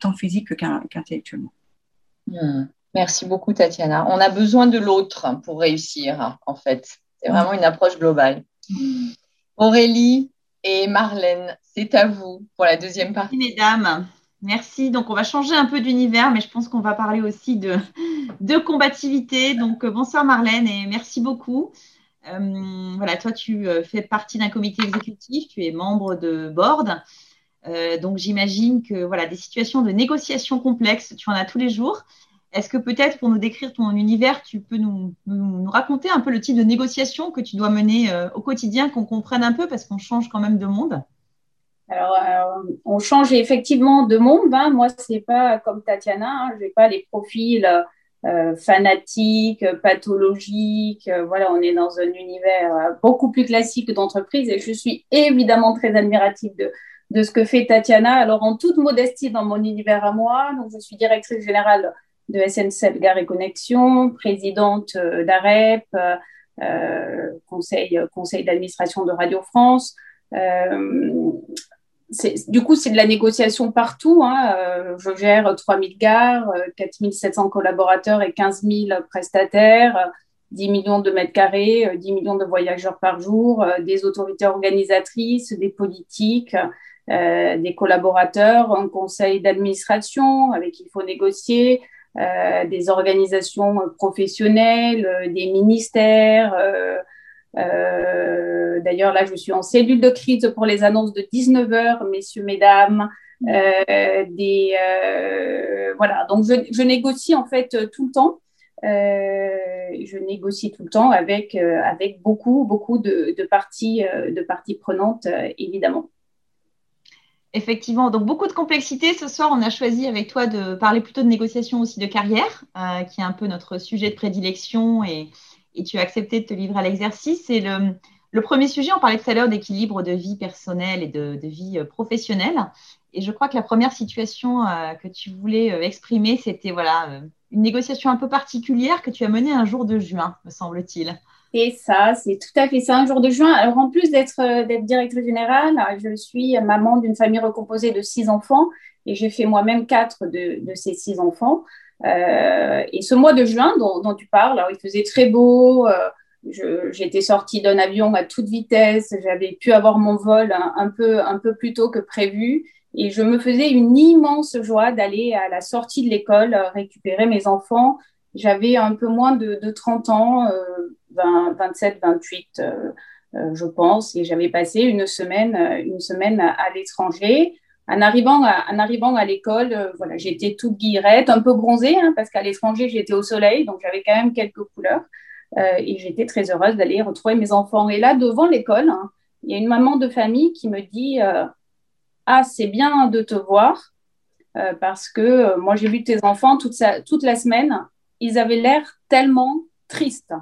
tant physique qu'intellectuellement. Hmm. Merci beaucoup, Tatiana. On a besoin de l'autre pour réussir, en fait. C'est vraiment une approche globale. Aurélie et Marlène, c'est à vous pour la deuxième partie. Mesdames, Merci. Donc, on va changer un peu d'univers, mais je pense qu'on va parler aussi de, de combativité. Donc, euh, bonsoir Marlène et merci beaucoup. Euh, voilà, toi, tu euh, fais partie d'un comité exécutif, tu es membre de board. donc, j'imagine que voilà, des situations de négociation complexes, tu en as tous les jours. Est-ce que peut-être pour nous décrire ton univers, tu peux nous, nous, raconter un peu le type de négociation que tu dois mener au quotidien, qu'on comprenne un peu parce qu'on change quand même de monde? Alors, euh, on change effectivement de monde. Hein. Moi, c'est pas comme Tatiana. Hein. Je n'ai pas les profils euh, fanatiques, pathologiques. Euh, voilà, on est dans un univers beaucoup plus classique d'entreprise et je suis évidemment très admirative de, ce que fait Tatiana. Alors, en toute modestie dans mon univers à moi, donc je suis directrice générale de SNCF Gare et Connexion, présidente d'AREP, conseil, d'administration de Radio France. Du coup, c'est de la négociation partout. Hein. Euh, je gère 3000 gares, 4700 euh, collaborateurs et 15 000 prestataires, 10 millions de mètres carrés, 10 millions de voyageurs par jour, des autorités organisatrices, des politiques, des collaborateurs, un conseil d'administration avec qui il faut négocier, des organisations professionnelles, des ministères. D'ailleurs, là, je suis en cellule de crise pour les annonces de 19 heures, messieurs, mesdames. des, voilà, donc je, je, négocie en fait tout le temps. Euh, je négocie tout le temps avec, euh, avec beaucoup, beaucoup de, de parties, euh, de parties prenantes, évidemment. Effectivement, donc beaucoup de complexité. Ce soir, on a choisi avec toi de parler plutôt de négociation aussi de carrière, qui est un peu notre sujet de prédilection et, et tu as accepté de te livrer à l'exercice. Et le, premier sujet, on parlait tout à l'heure d'équilibre de vie personnelle et de, vie professionnelle. Et je crois que la première situation que tu voulais exprimer, c'était voilà, une négociation un peu particulière que tu as menée un jour de juin, me semble-t-il. C'est ça, c'est tout à fait ça, un jour de juin. Alors, en plus d'être euh, directrice générale, je suis maman d'une famille recomposée de six enfants et j'ai fait moi-même quatre de, ces six enfants. Euh, et ce mois de juin dont, tu parles, alors il faisait très beau. Euh, j'étais sortie d'un avion à toute vitesse. J'avais pu avoir mon vol un, peu, un peu plus tôt que prévu. Et je me faisais une immense joie d'aller à la sortie de l'école euh, récupérer mes enfants. J'avais un peu moins de, 30 ans, 27, 28, euh, euh, je pense, et j'avais passé une semaine, une semaine à, l'étranger. En arrivant à, l'école, voilà, j'étais toute guillerette, un peu bronzée, hein, parce qu'à l'étranger, j'étais au soleil, donc j'avais quand même quelques couleurs. et j'étais très heureuse d'aller retrouver mes enfants. Et là, devant l'école, hein, il y a une maman de famille qui me dit ah, c'est bien de te voir euh, parce que euh, moi, j'ai vu tes enfants toute, toute la semaine. Ils avaient l'air tellement tristes.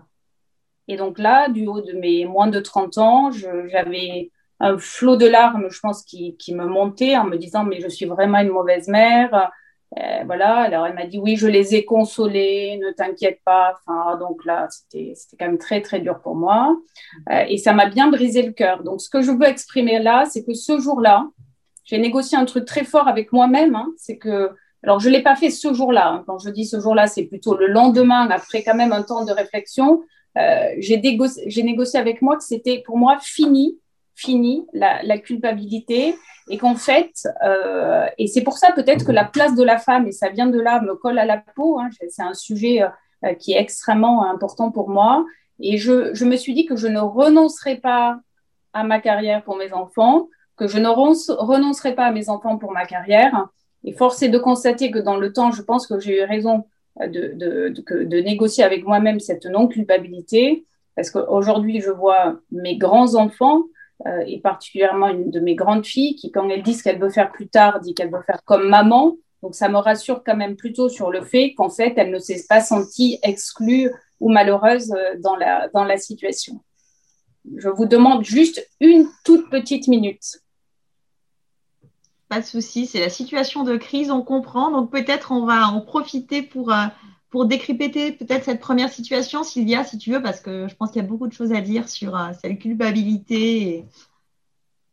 Et donc là, du haut de mes moins de 30 ans, j'avais un flot de larmes, je pense, qui, qui, me montait en me disant, mais je suis vraiment une mauvaise mère. Euh, voilà, alors elle m'a dit, oui, je les ai consolés, ne t'inquiète pas. Enfin, donc là, c'était quand même très, très dur pour moi. et ça m'a bien brisé le cœur. Donc, ce que je veux exprimer là, c'est que ce jour-là, j'ai négocié un truc très fort avec moi-même. Hein. c'est que, alors je ne l'ai pas fait ce jour-là. Hein. Quand je dis ce jour-là, c'est plutôt le lendemain, après quand même un temps de réflexion. Euh, j'ai, négocié avec moi que c'était pour moi fini, fini la, culpabilité et qu'en fait, euh, et c'est pour ça peut-être que la place de la femme, et ça vient de là, me colle à la peau, hein. c'est un sujet euh, qui est extrêmement important pour moi. Et je, je me suis dit que je ne renoncerai pas à ma carrière pour mes enfants, que je ne renoncerai pas à mes enfants pour ma carrière. Et force est de constater que dans le temps, je pense que j'ai eu raison de, de, négocier avec moi-même cette non-culpabilité, parce qu'aujourd'hui, je vois mes grands-enfants, euh, et particulièrement une de mes grandes filles, qui, quand elle dit ce qu'elle veut faire plus tard, dit qu'elle veut faire comme maman. Donc, ça me rassure quand même plutôt sur le fait qu'en fait, elle ne s'est pas sentie exclue ou malheureuse euh, dans la, dans la situation. Je vous demande juste une toute petite minute. Pas de souci, c'est la situation de crise, on comprend. Donc peut-être on va en profiter pour, euh, pour décrypter peut-être cette première situation, Sylvia, si tu veux, parce que je pense qu'il y a beaucoup de choses à dire sur euh, cette culpabilité.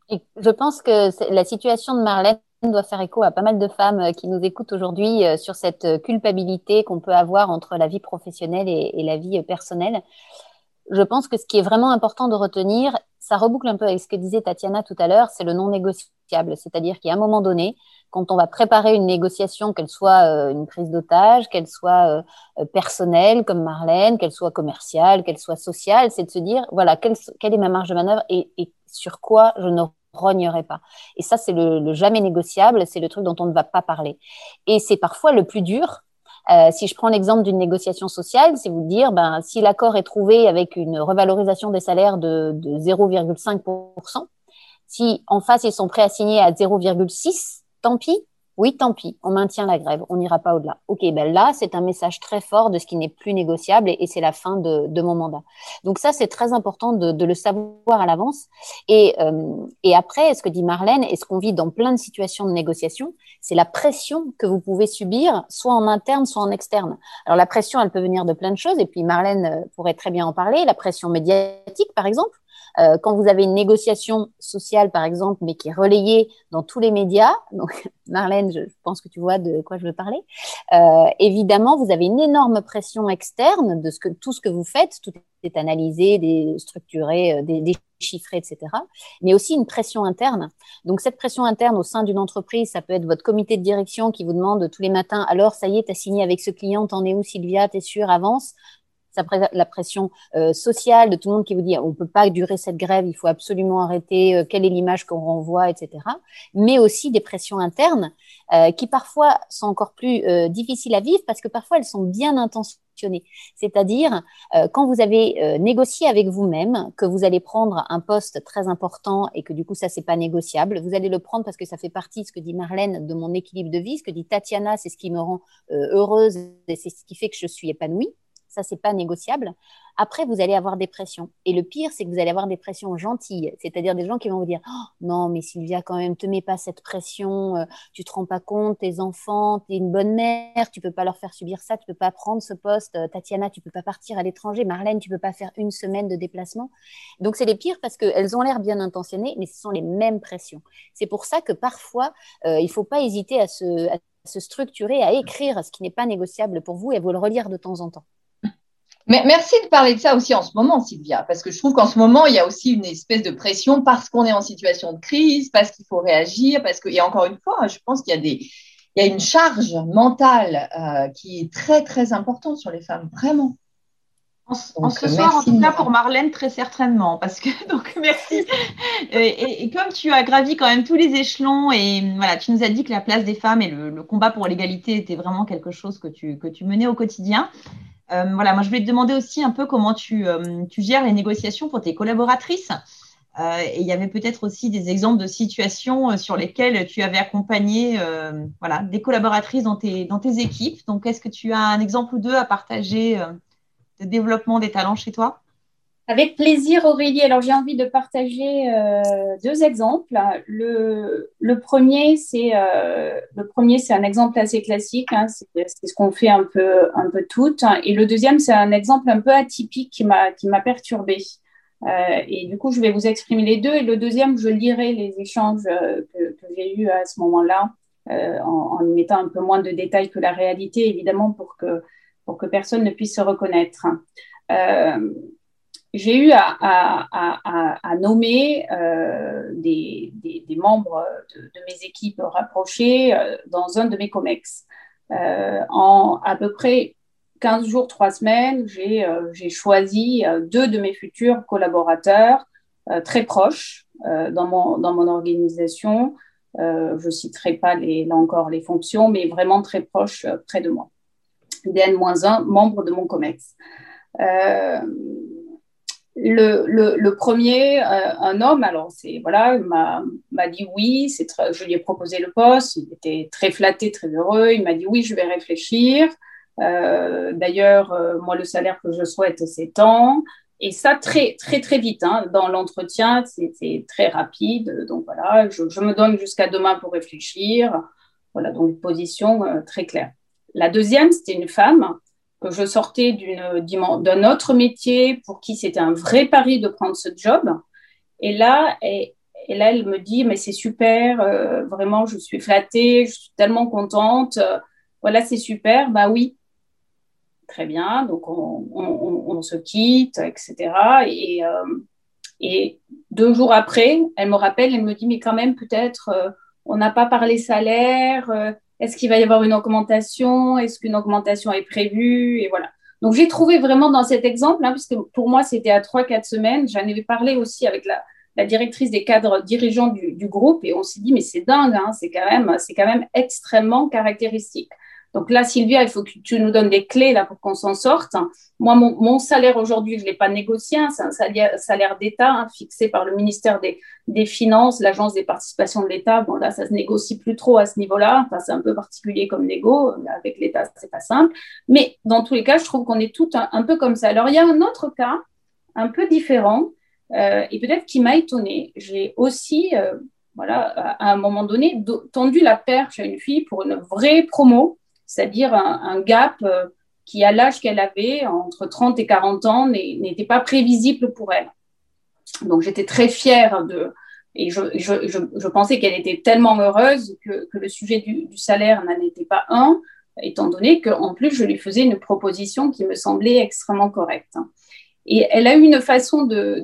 je pense que la situation de Marlène doit faire écho à pas mal de femmes euh, qui nous écoutent aujourd'hui sur cette culpabilité qu'on peut avoir entre la vie professionnelle et, et la vie personnelle je pense que ce qui est vraiment important de retenir, ça reboucle un peu avec ce que disait Tatiana tout à l'heure, c'est le non négociable. C'est-à-dire qu'à un moment donné, quand on va préparer une négociation, qu'elle soit euh, une prise d'otage, qu'elle soit euh, personnelle comme Marlène, qu'elle soit commerciale, qu'elle soit sociale, c'est de se dire, voilà, quelle, est ma marge de manœuvre et, sur quoi je ne rognerai pas. Et ça, c'est le jamais négociable, c'est le truc dont on ne va pas parler. Et c'est parfois le plus dur euh, si je prends l'exemple d'une négociation sociale, c'est vous dire, ben, si l'accord est trouvé avec une revalorisation des salaires de, de 0,5%, si en face ils sont prêts à signer à 0,6, tant pis, oui, tant pis, on maintient la grève, on n'ira pas au-delà. Ok, ben là, c'est un message très fort de ce qui n'est plus négociable et, c'est la fin de, mon mandat. Donc ça, c'est très important de, le savoir à l'avance. Et, euh, et après, ce que dit Marlène et ce qu'on vit dans plein de situations de négociation, c'est la pression que vous pouvez subir, soit en interne, soit en externe. Alors la pression, elle peut venir de plein de choses, et puis Marlène euh, pourrait très bien en parler, la pression médiatique, par exemple. Euh, quand vous avez une négociation sociale, par exemple, mais qui est relayée dans tous les médias, donc Marlène, je pense que tu vois de quoi je veux parler, euh, évidemment, vous avez une énorme pression externe de tout ce que vous faites, tout est analysé, des, structuré, euh, des, des chiffré, etc. Mais aussi une pression interne. Donc cette pression interne au sein d'une entreprise, ça peut être votre comité de direction qui vous demande tous les matins, alors ça y est, tu as signé avec ce client, t'en es où Sylvia, t'es sûr, avance? La pression euh, sociale de tout le monde qui vous dit on ne peut pas durer cette grève, il faut absolument arrêter, euh, quelle est l'image qu'on renvoie, etc. Mais aussi des pressions internes euh, qui parfois sont encore plus difficiles à vivre parce que parfois elles sont bien intentionnées. C'est-à-dire quand vous avez négocié avec vous-même que vous allez prendre un poste très important et que du coup ça c'est pas négociable, vous allez le prendre parce que ça fait partie, ce que dit Marlène, de mon équilibre de vie, ce que dit Tatiana, c'est ce qui me rend heureuse et c'est ce qui fait que je suis épanouie ça c'est pas négociable. Après, vous allez avoir des pressions. Et le pire, c'est que vous allez avoir des pressions gentilles, c'est-à-dire des gens qui vont vous dire oh, non, mais Sylvia, quand même, te mets pas cette pression, euh, tu te rends pas compte, tes enfants, tu es une bonne mère, tu peux pas leur faire subir ça, tu peux pas prendre ce poste, euh, Tatiana, tu peux pas partir à l'étranger, Marlène, tu peux pas faire une semaine de déplacement. Donc c'est les pires parce qu'elles ont l'air bien intentionnées, mais ce sont les mêmes pressions. C'est pour ça que parfois, euh, il faut pas hésiter à se, à se structurer, à écrire ce qui n'est pas négociable pour vous et vous le relire de temps en temps. Mais merci de parler de ça aussi en ce moment, Sylvia, parce que je trouve qu'en ce moment, il y a aussi une espèce de pression parce qu'on est en situation de crise, parce qu'il faut réagir, parce que, et encore une fois, je pense qu'il y a des, il y a une charge mentale euh, qui est très, très importante sur les femmes, vraiment. En, ce soir, en tout cas pour Marlène, très certainement, parce que donc merci. Et, comme tu as gravi quand même tous les échelons et voilà, tu nous as dit que la place des femmes et le, le combat pour l'égalité était vraiment quelque chose que tu, que tu menais au quotidien. Euh, voilà, moi je voulais te demander aussi un peu comment tu, euh, gères les négociations pour tes collaboratrices. Euh, et il y avait peut-être aussi des exemples de situations sur lesquelles tu avais accompagné voilà, des collaboratrices dans tes, dans tes équipes. Donc, est-ce que tu as un exemple ou deux à partager de développement des talents chez toi? Avec plaisir, Aurélie. Alors, j'ai envie de partager euh, deux exemples. Le, premier, c'est euh, le premier, c'est un exemple assez classique. Hein. c'est, ce qu'on fait un peu, un peu toutes. Et le deuxième, c'est un exemple un peu atypique qui m'a, qui perturbée. Euh, et du coup, je vais vous exprimer les deux. Et le deuxième, je lirai les échanges que, j'ai eus à ce moment-là, en, en mettant un peu moins de détails que la réalité, évidemment, pour que, pour que personne ne puisse se reconnaître j'ai eu à, nommer euh, des, membres de, mes équipes rapprochées euh, dans un de mes COMEX. Euh, en à peu près 15 jours, 3 semaines, j'ai choisi deux de mes futurs collaborateurs très proches dans, mon, organisation. je ne citerai pas là encore les fonctions, mais vraiment très proches près de moi. DN-1, membre de mon COMEX. Le, premier, euh, un homme, alors c'est voilà, il m'a dit oui, c'est je lui ai proposé le poste, il était très flatté, très heureux, il m'a dit oui, je vais réfléchir. Euh, d'ailleurs, euh, moi, le salaire que je souhaite, c'est tant. Et ça, très, très, très vite. Hein. Dans l'entretien, c'était très rapide. Donc voilà, je, je me donne jusqu'à demain pour réfléchir. Voilà, donc une position très claire. La deuxième, c'était une femme que je sortais d'un autre métier pour qui c'était un vrai pari de prendre ce job. Et là, et, là elle me dit, mais c'est super, euh, vraiment, je suis flattée, je suis tellement contente. voilà, c'est super. Bah oui. Très bien. Donc, on, se quitte, etc. Et, euh, et, deux jours après, elle me rappelle, elle me dit, mais quand même, peut-être, euh, on n'a pas parlé salaire est-ce qu'il va y avoir une augmentation? Est-ce qu'une augmentation est prévue? Et voilà. Donc, j'ai trouvé vraiment dans cet exemple, hein, puisque pour moi, c'était à 3-4 semaines, j'en avais parlé aussi avec la, directrice des cadres dirigeants du, groupe et on s'est dit, mais c'est dingue, hein, c'est quand, quand même extrêmement caractéristique. Donc là, Sylvia, il faut que tu nous donnes des clés là pour qu'on s'en sorte. Moi, mon, salaire aujourd'hui, je ne l'ai pas négocié. Hein. c'est un salaire, d'État hein, fixé par le ministère des, Finances, l'Agence des participations de l'État. Bon, là, ça se négocie plus trop à ce niveau-là. Enfin, c'est un peu particulier comme négo. Avec l'État, c'est pas simple. Mais dans tous les cas, je trouve qu'on est tout un, peu comme ça. Alors, il y a un autre cas un peu différent euh, et peut-être qui m'a étonnée. J'ai aussi, euh, voilà, à un moment donné, tendu la perche à une fille pour une vraie promo c'est-à-dire un, gap euh, qui, à l'âge qu'elle avait, entre 30 et 40 ans, n'était pas prévisible pour elle. Donc j'étais très fière de... Et je, pensais qu'elle était tellement heureuse que, le sujet du, salaire n'en était pas un, étant donné qu'en plus, je lui faisais une proposition qui me semblait extrêmement correcte. Et elle a eu une façon de,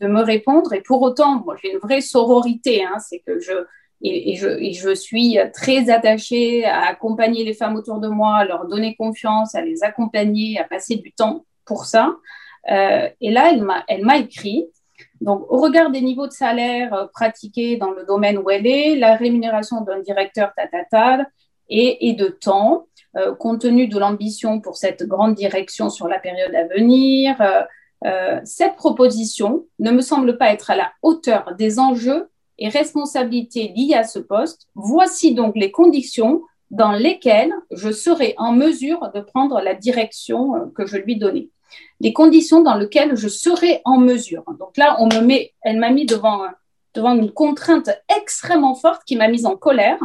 me, répondre. Et pour autant, moi, j'ai une vraie sororité. Hein, c'est que je et, je, suis très attachée à accompagner les femmes autour de moi, à leur donner confiance, à les accompagner, à passer du temps pour ça. Euh, et là, elle m'a écrit. Donc, au regard des niveaux de salaire euh, pratiqués dans le domaine où elle est, la rémunération d'un directeur tatatal et, de temps, euh, compte tenu de l'ambition pour cette grande direction sur la période à venir, cette proposition ne me semble pas être à la hauteur des enjeux et responsabilités liées à ce poste. Voici donc les conditions dans lesquelles je serai en mesure de prendre la direction que je lui donnais les conditions dans lesquelles je serai en mesure. Donc là, on me met, elle m'a mis devant, devant une contrainte extrêmement forte qui m'a mise en colère.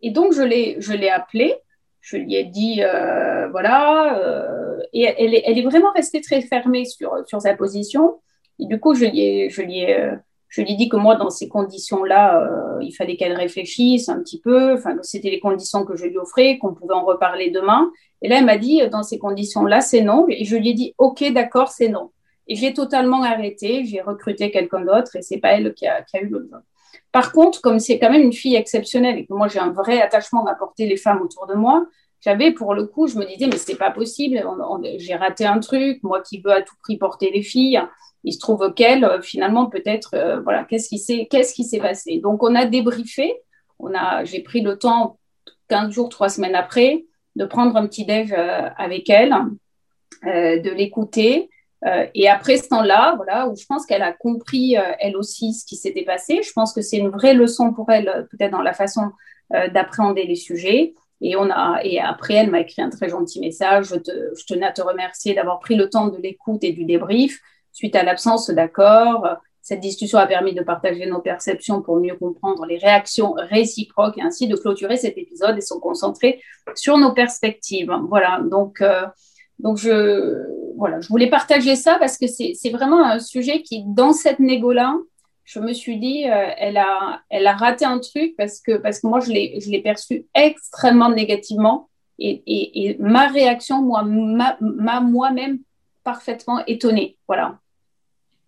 Et donc, je l'ai, je l'ai appelée. Je lui ai dit, euh, voilà, euh, et elle est, elle est, vraiment restée très fermée sur, sur sa position. Et du coup, je lui ai, je lui ai, euh, je lui ai dit que moi, dans ces conditions-là, euh, il fallait qu'elle réfléchisse un petit peu, enfin, c'était les conditions que je lui offrais, qu'on pouvait en reparler demain. Et là, elle m'a dit, dans ces conditions-là, c'est non. Et je lui ai dit, OK, d'accord, c'est non. Et j'ai totalement arrêté, j'ai recruté quelqu'un d'autre et c'est pas elle qui a, eu le Par contre, comme c'est quand même une fille exceptionnelle et que moi j'ai un vrai attachement à porter les femmes autour de moi, j'avais pour le coup, je me disais, mais c'est pas possible, j'ai raté un truc, moi qui veux à tout prix porter les filles, il se trouve qu'elle, euh, finalement, peut-être, euh, voilà, qu'est-ce qui s'est, qu'est-ce qui s'est passé Donc, on a débriefé. On a, j'ai pris le temps, 15 jours, 3 semaines après, de prendre un petit déj euh, avec elle, de l'écouter. et après ce temps-là, voilà, où je pense qu'elle a compris, elle aussi, ce qui s'était passé. Je pense que c'est une vraie leçon pour elle, peut-être dans la façon d'appréhender les sujets. Et, on a, et après, elle m'a écrit un très gentil message. Je, je tenais à te remercier d'avoir pris le temps de l'écoute et du débrief suite à l'absence d'accord. Cette discussion a permis de partager nos perceptions pour mieux comprendre les réactions réciproques et ainsi de clôturer cet épisode et se concentrer sur nos perspectives. Voilà, donc, euh, donc je, voilà, je voulais partager ça parce que c'est vraiment un sujet qui, dans cette négo-là, je me suis dit, euh, elle, a, elle a raté un truc parce que, parce que moi, je l'ai perçu extrêmement négativement et, et, et ma réaction, moi, m'a moi-même parfaitement étonnée. Voilà.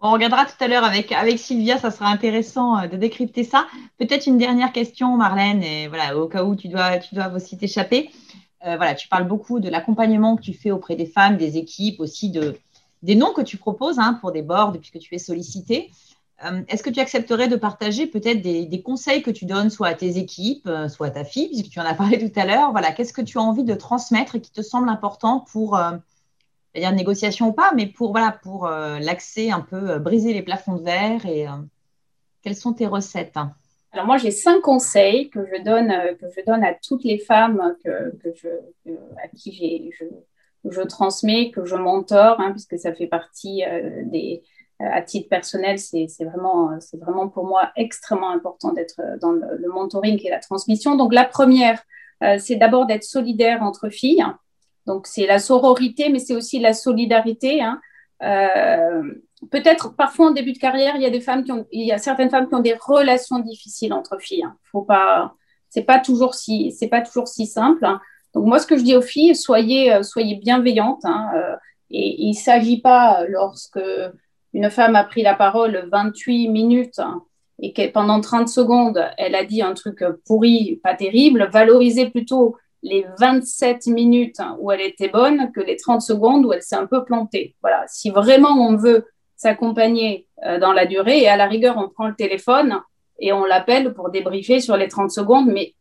On regardera tout à l'heure avec, avec Sylvia, ça sera intéressant euh, de décrypter ça. Peut-être une dernière question, Marlène, et voilà, au cas où tu dois, tu dois aussi t'échapper. Euh, voilà, tu parles beaucoup de l'accompagnement que tu fais auprès des femmes, des équipes, aussi de, des noms que tu proposes hein, pour des boards, puisque tu es sollicité. Euh, est-ce que tu accepterais de partager peut-être des, des, conseils que tu donnes soit à tes équipes, soit à ta fille, puisque tu en as parlé tout à l'heure? Voilà, qu'est-ce que tu as envie de transmettre et qui te semble important pour dire négociation ou pas, mais pour, voilà, pour euh, l'accès un peu, euh, briser les plafonds de verre et euh, quelles sont tes recettes? Alors moi, j'ai cinq conseils que je donne, que je donne à toutes les femmes que, que je, à qui je, je, transmets, que je mentor, hein, puisque ça fait partie des, à titre personnel, c'est vraiment, vraiment pour moi extrêmement important d'être dans le, mentoring et la transmission. Donc la première, c'est d'abord d'être solidaire entre filles. Donc, c'est la sororité, mais c'est aussi la solidarité. Hein. Euh, peut-être parfois en début de carrière, il y a des femmes qui ont, il y a certaines femmes qui ont des relations difficiles entre filles. Hein. Faut pas, c'est pas toujours si, c'est pas toujours si simple. Hein. Donc moi, ce que je dis aux filles, soyez, euh, soyez bienveillantes. Euh, et il s'agit pas lorsque une femme a pris la parole 28 minutes et que pendant 30 secondes, elle a dit un truc pourri, pas terrible, valorisez plutôt les 27 minutes où elle était bonne que les 30 secondes où elle s'est un peu plantée. Voilà, si vraiment on veut s'accompagner euh, dans la durée, et à la rigueur, on prend le téléphone et on l'appelle pour débriefer sur les 30 secondes, mais,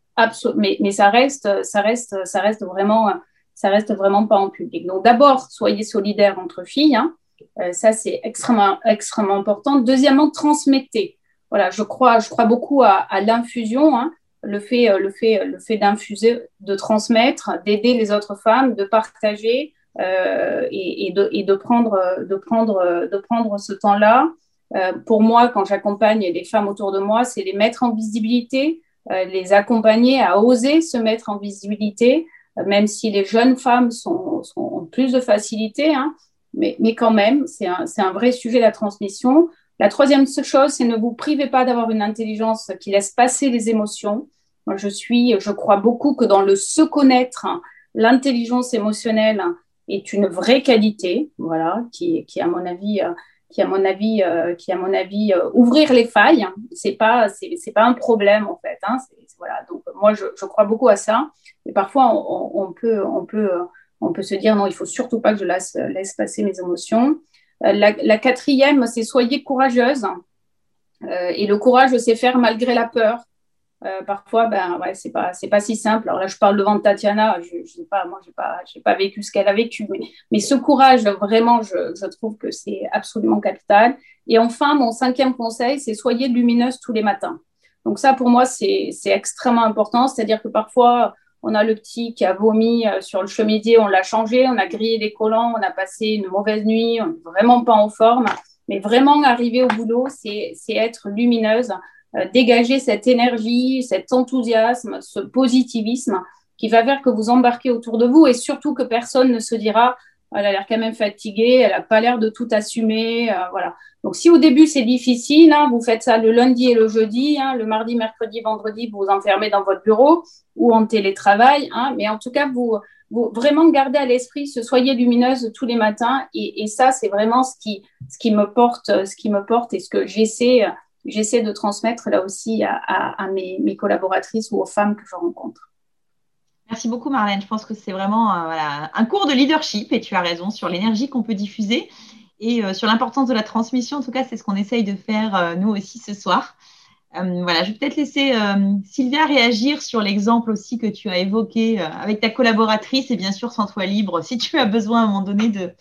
mais, mais ça, reste, ça, reste, ça, reste vraiment, ça reste vraiment pas en public. Donc d'abord, soyez solidaires entre filles, hein. euh, ça c'est extrêmement, extrêmement important. Deuxièmement, transmettez. Voilà, je crois, je crois beaucoup à, l'infusion. Hein le fait, euh, le fait, le fait d'infuser, de transmettre, d'aider les autres femmes, de partager euh, et, de, de, prendre, de, prendre, de prendre ce temps-là. Euh, pour moi, quand j'accompagne les femmes autour de moi, c'est les mettre en visibilité, les accompagner à oser se mettre en visibilité, même si les jeunes femmes sont, ont plus de facilité, hein, mais, mais quand même, c'est un, un vrai sujet la transmission. La troisième chose, c'est ne vous privez pas d'avoir une intelligence qui laisse passer les émotions. Moi, je suis, je crois beaucoup que dans le se connaître, l'intelligence émotionnelle est une vraie qualité, voilà, qui, qui à mon avis, qui à mon avis, qui à mon avis, ouvrir les failles, c'est pas, c'est, pas un problème en fait. Hein, voilà, donc moi je, je, crois beaucoup à ça. Et parfois on, on, peut, on peut, on peut se dire non, il faut surtout pas que je laisse, laisse passer mes émotions. La, la quatrième, c'est soyez courageuse. et le courage, c'est faire malgré la peur. Euh, parfois, ben ouais, c'est pas c'est pas si simple. Alors là, je parle devant Tatiana. Je, je pas, moi, j'ai pas j'ai pas vécu ce qu'elle a vécu, mais, mais ce courage, vraiment, je, je trouve que c'est absolument capital. Et enfin, mon cinquième conseil, c'est soyez lumineuse tous les matins. Donc ça, pour moi, c'est c'est extrêmement important. C'est-à-dire que parfois, on a le petit qui a vomi euh, sur le chemisier, on l'a changé, on a grillé les collants, on a passé une mauvaise nuit, on n'est vraiment pas en forme. Mais vraiment arriver au boulot, c'est être lumineuse dégager cette énergie, cet enthousiasme, ce positivisme qui va faire que vous embarquez autour de vous et surtout que personne ne se dira elle a l'air quand même fatiguée, elle n'a pas l'air de tout assumer, euh, voilà. Donc si au début c'est difficile, hein, vous faites ça le lundi et le jeudi, hein, le mardi, mercredi, vendredi, vous vous enfermez dans votre bureau ou en télétravail, hein, mais en tout cas vous, vous vraiment gardez à l'esprit ce soyez lumineuse tous les matins et, et ça c'est vraiment ce qui, ce qui me porte, ce qui me porte et ce que j'essaie j'essaie de transmettre là aussi à, mes, collaboratrices ou aux femmes que je rencontre. Merci beaucoup Marlène. Je pense que c'est vraiment euh, un cours de leadership et tu as raison sur l'énergie qu'on peut diffuser et euh, sur l'importance de la transmission. En tout cas, c'est ce qu'on essaye de faire euh, nous aussi ce soir. voilà, je vais peut-être laisser Sylvia réagir sur l'exemple aussi que tu as évoqué avec ta collaboratrice et bien sûr sans toi libre. Si tu as besoin à un moment donné de,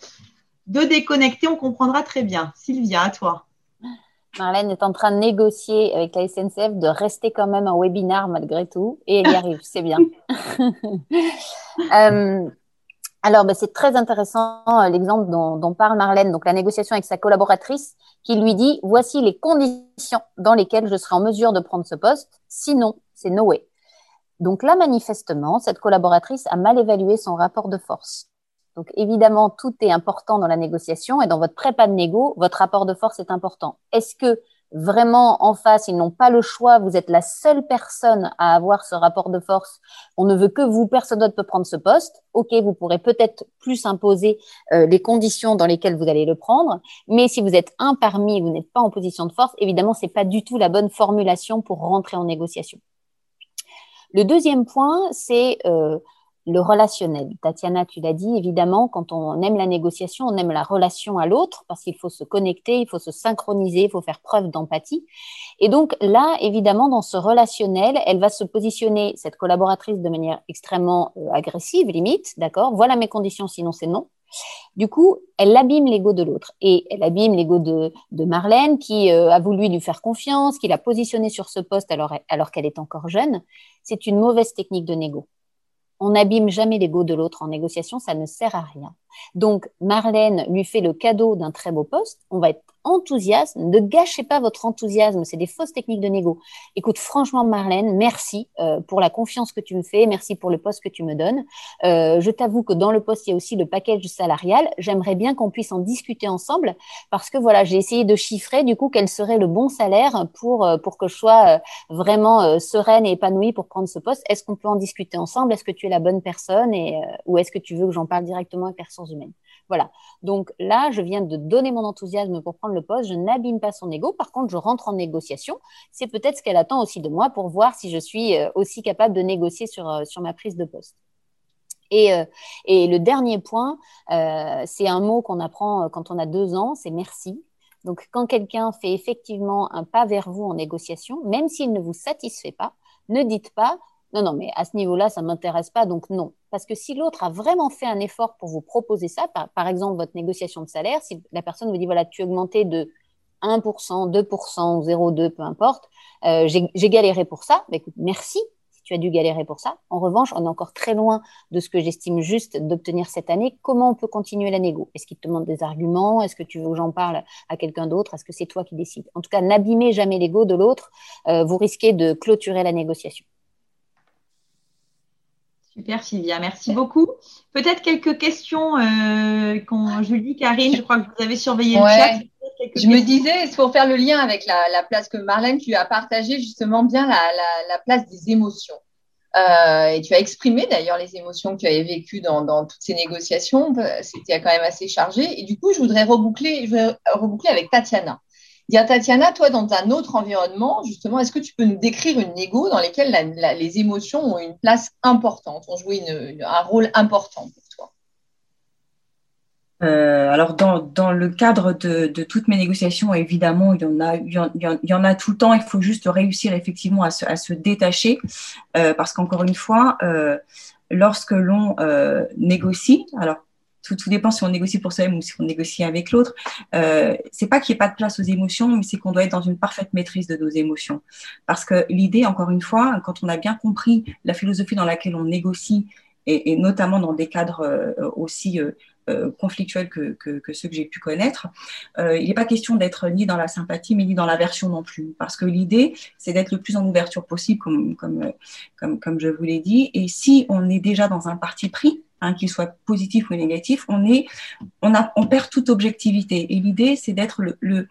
de déconnecter, on comprendra très bien. Sylvia, à toi. Marlène est en train de négocier avec la SNCF de rester quand même en webinaire malgré tout, et elle y arrive, c'est bien. Euh, alors, ben, c'est très intéressant euh, l'exemple dont, parle Marlène, donc la négociation avec sa collaboratrice, qui lui dit voici les conditions dans lesquelles je serai en mesure de prendre ce poste, sinon c'est no way. Donc là, manifestement, cette collaboratrice a mal évalué son rapport de force. Donc évidemment, tout est important dans la négociation et dans votre prépa de négo, votre rapport de force est important. Est-ce que vraiment en face, ils n'ont pas le choix, vous êtes la seule personne à avoir ce rapport de force, on ne veut que vous, personne d'autre peut prendre ce poste, ok, vous pourrez peut-être plus imposer euh, les conditions dans lesquelles vous allez le prendre, mais si vous êtes un parmi, vous n'êtes pas en position de force, évidemment, c'est pas du tout la bonne formulation pour rentrer en négociation. Le deuxième point, c'est euh, le relationnel. Tatiana, tu l'as dit, évidemment, quand on aime la négociation, on aime la relation à l'autre parce qu'il faut se connecter, il faut se synchroniser, il faut faire preuve d'empathie. Et donc là, évidemment, dans ce relationnel, elle va se positionner, cette collaboratrice, de manière extrêmement euh, agressive, limite, d'accord? Voilà mes conditions, sinon c'est non. Du coup, elle abîme l'ego de l'autre et elle abîme l'ego de, Marlène qui euh, a voulu lui faire confiance, qui l'a positionné sur ce poste alors, alors qu'elle est encore jeune. C'est une mauvaise technique de négo on n'abîme jamais l'ego de l'autre en négociation, ça ne sert à rien. Donc, Marlène lui fait le cadeau d'un très beau poste. On va être enthousiaste. Ne gâchez pas votre enthousiasme. C'est des fausses techniques de négo. Écoute, franchement, Marlène, merci euh, pour la confiance que tu me fais. Merci pour le poste que tu me donnes. Euh, je t'avoue que dans le poste, il y a aussi le package salarial. J'aimerais bien qu'on puisse en discuter ensemble parce que voilà, j'ai essayé de chiffrer du coup quel serait le bon salaire pour, euh, que je sois vraiment sereine et épanouie pour prendre ce poste. Est-ce qu'on peut en discuter ensemble? Est-ce que tu es la bonne personne? Et, ou est-ce que tu veux que j'en parle directement avec personne humaines. Voilà. Donc là, je viens de donner mon enthousiasme pour prendre le poste. Je n'abîme pas son ego. Par contre, je rentre en négociation. C'est peut-être ce qu'elle attend aussi de moi pour voir si je suis euh, aussi capable de négocier sur, euh, sur ma prise de poste. Et, euh, et le dernier point, c'est un mot qu'on apprend quand on a deux ans, c'est merci. Donc, quand quelqu'un fait effectivement un pas vers vous en négociation, même s'il ne vous satisfait pas, ne dites pas non, non, mais à ce niveau-là, ça ne m'intéresse pas, donc non. Parce que si l'autre a vraiment fait un effort pour vous proposer ça, par, exemple votre négociation de salaire, si la personne vous dit, voilà, tu augmenté de 1%, 2%, 0,2%, peu importe, euh, j'ai galéré pour ça, bah, écoute, merci tu as dû galérer pour ça. En revanche, on est encore très loin de ce que j'estime juste d'obtenir cette année. Comment on peut continuer la négo? Est-ce qu'il te demande des arguments? Est-ce que tu veux que j'en parle à quelqu'un d'autre? Est-ce que c'est toi qui décides? En tout cas, n'abîmez jamais l'ego de l'autre. Euh, vous risquez de clôturer la négociation. Super Sylvia, merci beaucoup. Peut-être quelques questions euh, quand Julie, Karine, je crois que vous avez surveillé le chat. Je me disais, pour faire le lien avec la, place que Marlène, tu as partagé justement bien la, place des émotions. Euh, et tu as exprimé d'ailleurs les émotions que tu avais vécues dans, toutes ces négociations. C'était quand même assez chargé. Et du coup, je voudrais reboucler, reboucler avec Tatiana. Dire Tatiana, toi, dans un autre environnement, justement, est-ce que tu peux nous décrire une négo dans laquelle les émotions ont une place importante, ont joué un rôle important euh, alors dans, le cadre de, toutes mes négociations, évidemment, il y, en a, il, y en, a tout le temps. Il faut juste réussir effectivement à se, détacher euh, parce qu'encore une fois, euh, lorsque l'on négocie, alors tout, dépend si on négocie pour soi-même ou si on négocie avec l'autre. c'est pas qu'il n'y ait pas de place aux émotions, mais c'est qu'on doit être dans une parfaite maîtrise de nos émotions. Parce que l'idée, encore une fois, quand on a bien compris la philosophie dans laquelle on négocie et, notamment dans des cadres aussi euh, conflictuels que, ceux que j'ai pu connaître. Euh, il n'est pas question d'être ni dans la sympathie, mais ni dans l'aversion non plus. Parce que l'idée, c'est d'être le plus en ouverture possible, comme je vous l'ai dit. Et si on est déjà dans un parti pris, Hein, qu'il soit positif ou négatif, on, est, on, perd toute objectivité. Et l'idée, c'est d'être le, le,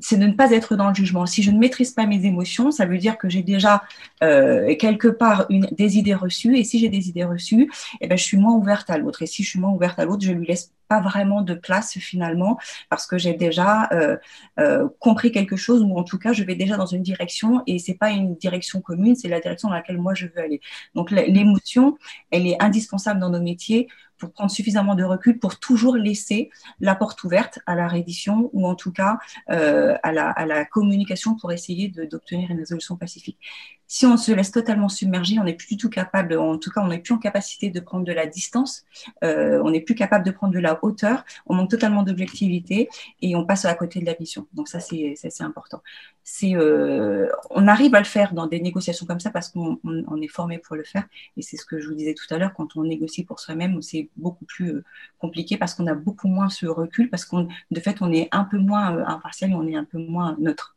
c'est de ne pas être dans le jugement. Si je ne maîtrise pas mes émotions, ça veut dire que j'ai déjà euh, quelque part une, des idées reçues. Et si j'ai des idées reçues, eh ben, je suis moins ouverte à l'autre. Et si je suis moins ouverte à l'autre, je lui laisse pas vraiment de place finalement parce que j'ai déjà euh, euh, compris quelque chose ou en tout cas je vais déjà dans une direction et c'est pas une direction commune, c'est la direction dans laquelle moi je veux aller. Donc l'émotion, elle est indispensable dans nos métiers pour prendre suffisamment de recul pour toujours laisser la porte ouverte à la reddition ou en tout cas euh, à, la, à, la, communication pour essayer d'obtenir une résolution pacifique. Si on se laisse totalement submerger, on n'est plus du tout capable, en tout cas, on n'est plus en capacité de prendre de la distance, euh, on n'est plus capable de prendre de la hauteur, on manque totalement d'objectivité et on passe à côté de la vision. Donc ça, c'est important. Euh, on arrive à le faire dans des négociations comme ça parce qu'on on, est formé pour le faire. Et c'est ce que je vous disais tout à l'heure, quand on négocie pour soi-même, c'est beaucoup plus euh, compliqué parce qu'on a beaucoup moins ce recul, parce qu'on, de fait, on est un peu moins impartial et on est un peu moins neutre.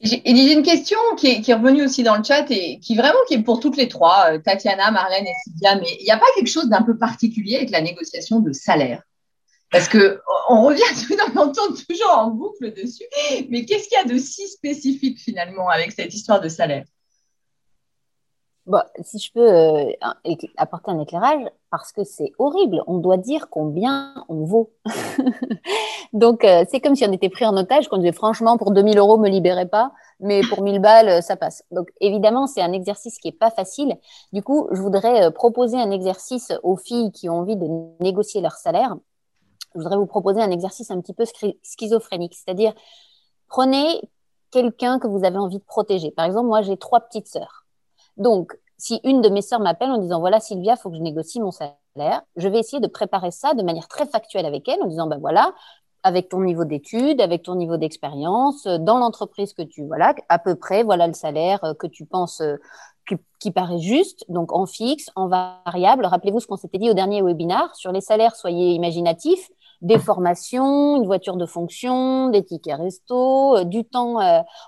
J'ai une question qui est, qui est, revenue aussi dans le chat et qui vraiment qui est pour toutes les trois, euh, Tatiana, Marlène et Sylvia, mais il n'y a pas quelque chose d'un peu particulier avec la négociation de salaire? Parce que on revient, on toujours en boucle dessus, mais qu'est-ce qu'il y a de si spécifique finalement avec cette histoire de salaire? Si je peux euh, apporter un éclairage, parce que c'est horrible, on doit dire combien on vaut. Donc, euh, c'est comme si on était pris en otage, qu'on disait franchement, pour 2000 euros, me libérez pas, mais pour 1000 balles, euh, ça passe. Donc, évidemment, c'est un exercice qui est pas facile. Du coup, je voudrais proposer un exercice aux filles qui ont envie de négocier leur salaire. Je voudrais vous proposer un exercice un petit peu schizophrénique, c'est-à-dire, prenez quelqu'un que vous avez envie de protéger. Par exemple, moi, j'ai trois petites sœurs. Donc, si une de mes sœurs m'appelle en disant voilà Sylvia, faut que je négocie mon salaire, je vais essayer de préparer ça de manière très factuelle avec elle en disant ben voilà, avec ton niveau d'études, avec ton niveau d'expérience, euh, dans l'entreprise que tu voilà, à peu près voilà le salaire euh, que tu penses euh, qui, paraît juste, donc en fixe, en variable. Rappelez-vous ce qu'on s'était dit au dernier webinar sur les salaires, soyez imaginatifs des formations, une voiture de fonction, des tickets resto, du temps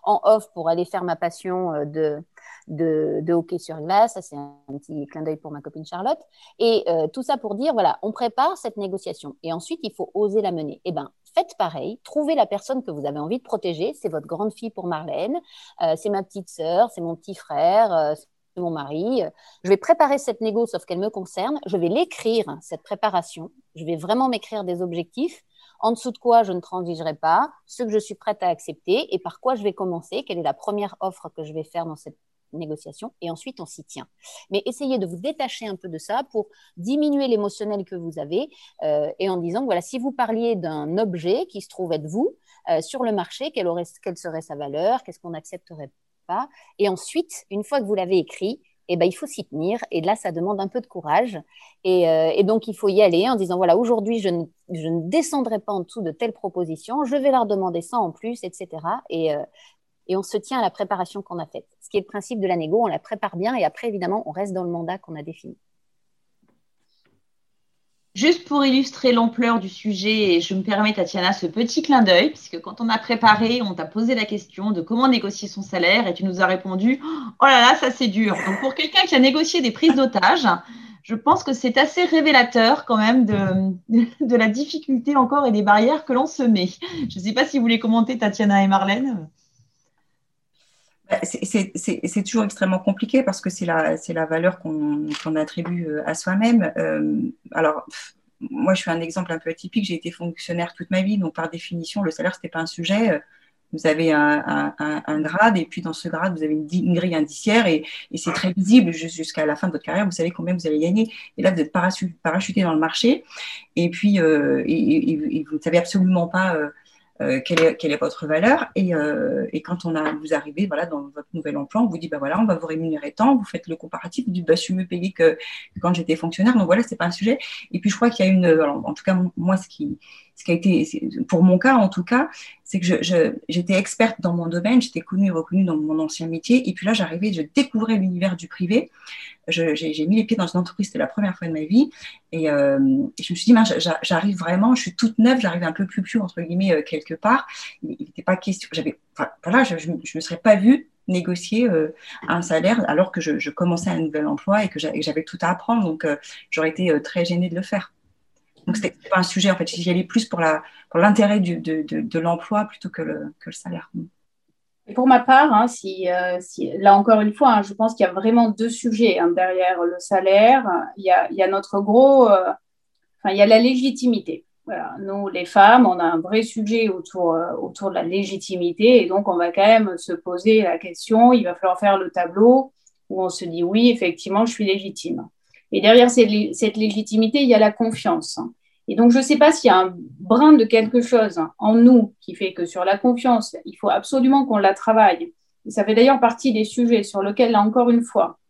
en off pour aller faire ma passion de, de, hockey sur glace. Ça, c'est un petit clin d'œil pour ma copine Charlotte. Et euh, tout ça pour dire, voilà, on prépare cette négociation. Et ensuite, il faut oser la mener. Eh bien, faites pareil. Trouvez la personne que vous avez envie de protéger. C'est votre grande fille pour Marlène. Euh, c'est ma petite sœur. C'est mon petit frère. Euh, c'est mon mari. Je vais préparer cette négo, sauf qu'elle me concerne. Je vais l'écrire, cette préparation. Je vais vraiment m'écrire des objectifs en dessous de quoi je ne transigerai pas, ce que je suis prête à accepter et par quoi je vais commencer, quelle est la première offre que je vais faire dans cette négociation et ensuite on s'y tient. Mais essayez de vous détacher un peu de ça pour diminuer l'émotionnel que vous avez euh, et en disant voilà, si vous parliez d'un objet qui se trouve être vous euh, sur le marché, quelle, serait sa valeur, qu'est-ce qu'on n'accepterait pas Et ensuite, une fois que vous l'avez écrit, eh ben, il faut s'y tenir. Et là, ça demande un peu de courage. Et, euh, donc, il faut y aller en disant, voilà, aujourd'hui, je ne, descendrai pas en dessous de telles propositions, je vais leur demander ça en plus, etc. Et, et on se tient à la préparation qu'on a faite. Ce qui est le principe de la négo, on la prépare bien et après, évidemment, on reste dans le mandat qu'on a défini. Juste pour illustrer l'ampleur du sujet, et je me permets, Tatiana, ce petit clin d'œil, puisque quand on a préparé, on t'a posé la question de comment négocier son salaire et tu nous as répondu Oh là là, ça c'est dur. Donc pour quelqu'un qui a négocié des prises d'otages, je pense que c'est assez révélateur quand même de, la difficulté encore et des barrières que l'on se met. Je ne sais pas si vous voulez commenter, Tatiana et Marlène. Bah, c'est toujours extrêmement compliqué parce que c'est la, valeur qu'on attribue euh, à soi-même. Euh, alors, moi, je suis un exemple un peu atypique. J'ai été fonctionnaire toute ma vie, donc par définition, le salaire, ce n'était pas un sujet. Euh, vous avez un, grade et puis dans ce grade, vous avez une, grille indiciaire et, c'est très visible jusqu'à la fin de votre carrière. Vous savez combien vous allez gagner. Et là, vous êtes parachuté dans le marché et puis vous ne savez absolument pas quelle, est, quelle, est, votre valeur. Et, euh, et, quand on a, vous arrivez voilà, dans votre nouvel emploi, on vous dit bah voilà, on va vous rémunérer tant, vous faites le comparatif, vous dites bah, je suis mieux payé que, quand j'étais fonctionnaire. Donc voilà, c'est pas un sujet. Et puis je crois qu'il y a une, en tout cas moi, ce qui, ce qui a été, pour mon cas en tout cas, c'est que j'étais experte dans mon domaine, j'étais connue et reconnue dans mon ancien métier, et puis là j'arrivais, je découvrais l'univers du privé. J'ai mis les pieds dans une entreprise, c'était la première fois de ma vie, et, euh, je me suis dit, j'arrive vraiment, je suis toute neuve, j'arrive un peu plus plus entre guillemets euh, quelque part. Il n'était pas question, j'avais, voilà, je, ne me serais pas vue négocier euh, un salaire alors que je, commençais un nouvel emploi et que j'avais tout à apprendre, donc j'aurais été très gênée de le faire. Donc, ce n'était pas un sujet, en fait. J'y allais plus pour l'intérêt de, l'emploi plutôt que le, salaire. Et pour ma part, hein, euh, là encore une fois, hein, je pense qu'il y a vraiment deux sujets hein, derrière le salaire. Il y a, notre gros, euh, il y a la légitimité. Nous, les femmes, on a un vrai sujet autour, euh, autour de la légitimité et donc on va quand même se poser la question, il va falloir faire le tableau où on se dit oui, effectivement, je suis légitime. Et derrière cette légitimité, il y a la confiance. Et donc, je ne sais pas s'il y a un brin de quelque chose en nous qui fait que sur la confiance, il faut absolument qu'on la travaille. ça fait d'ailleurs partie des sujets sur lesquels, là encore une fois,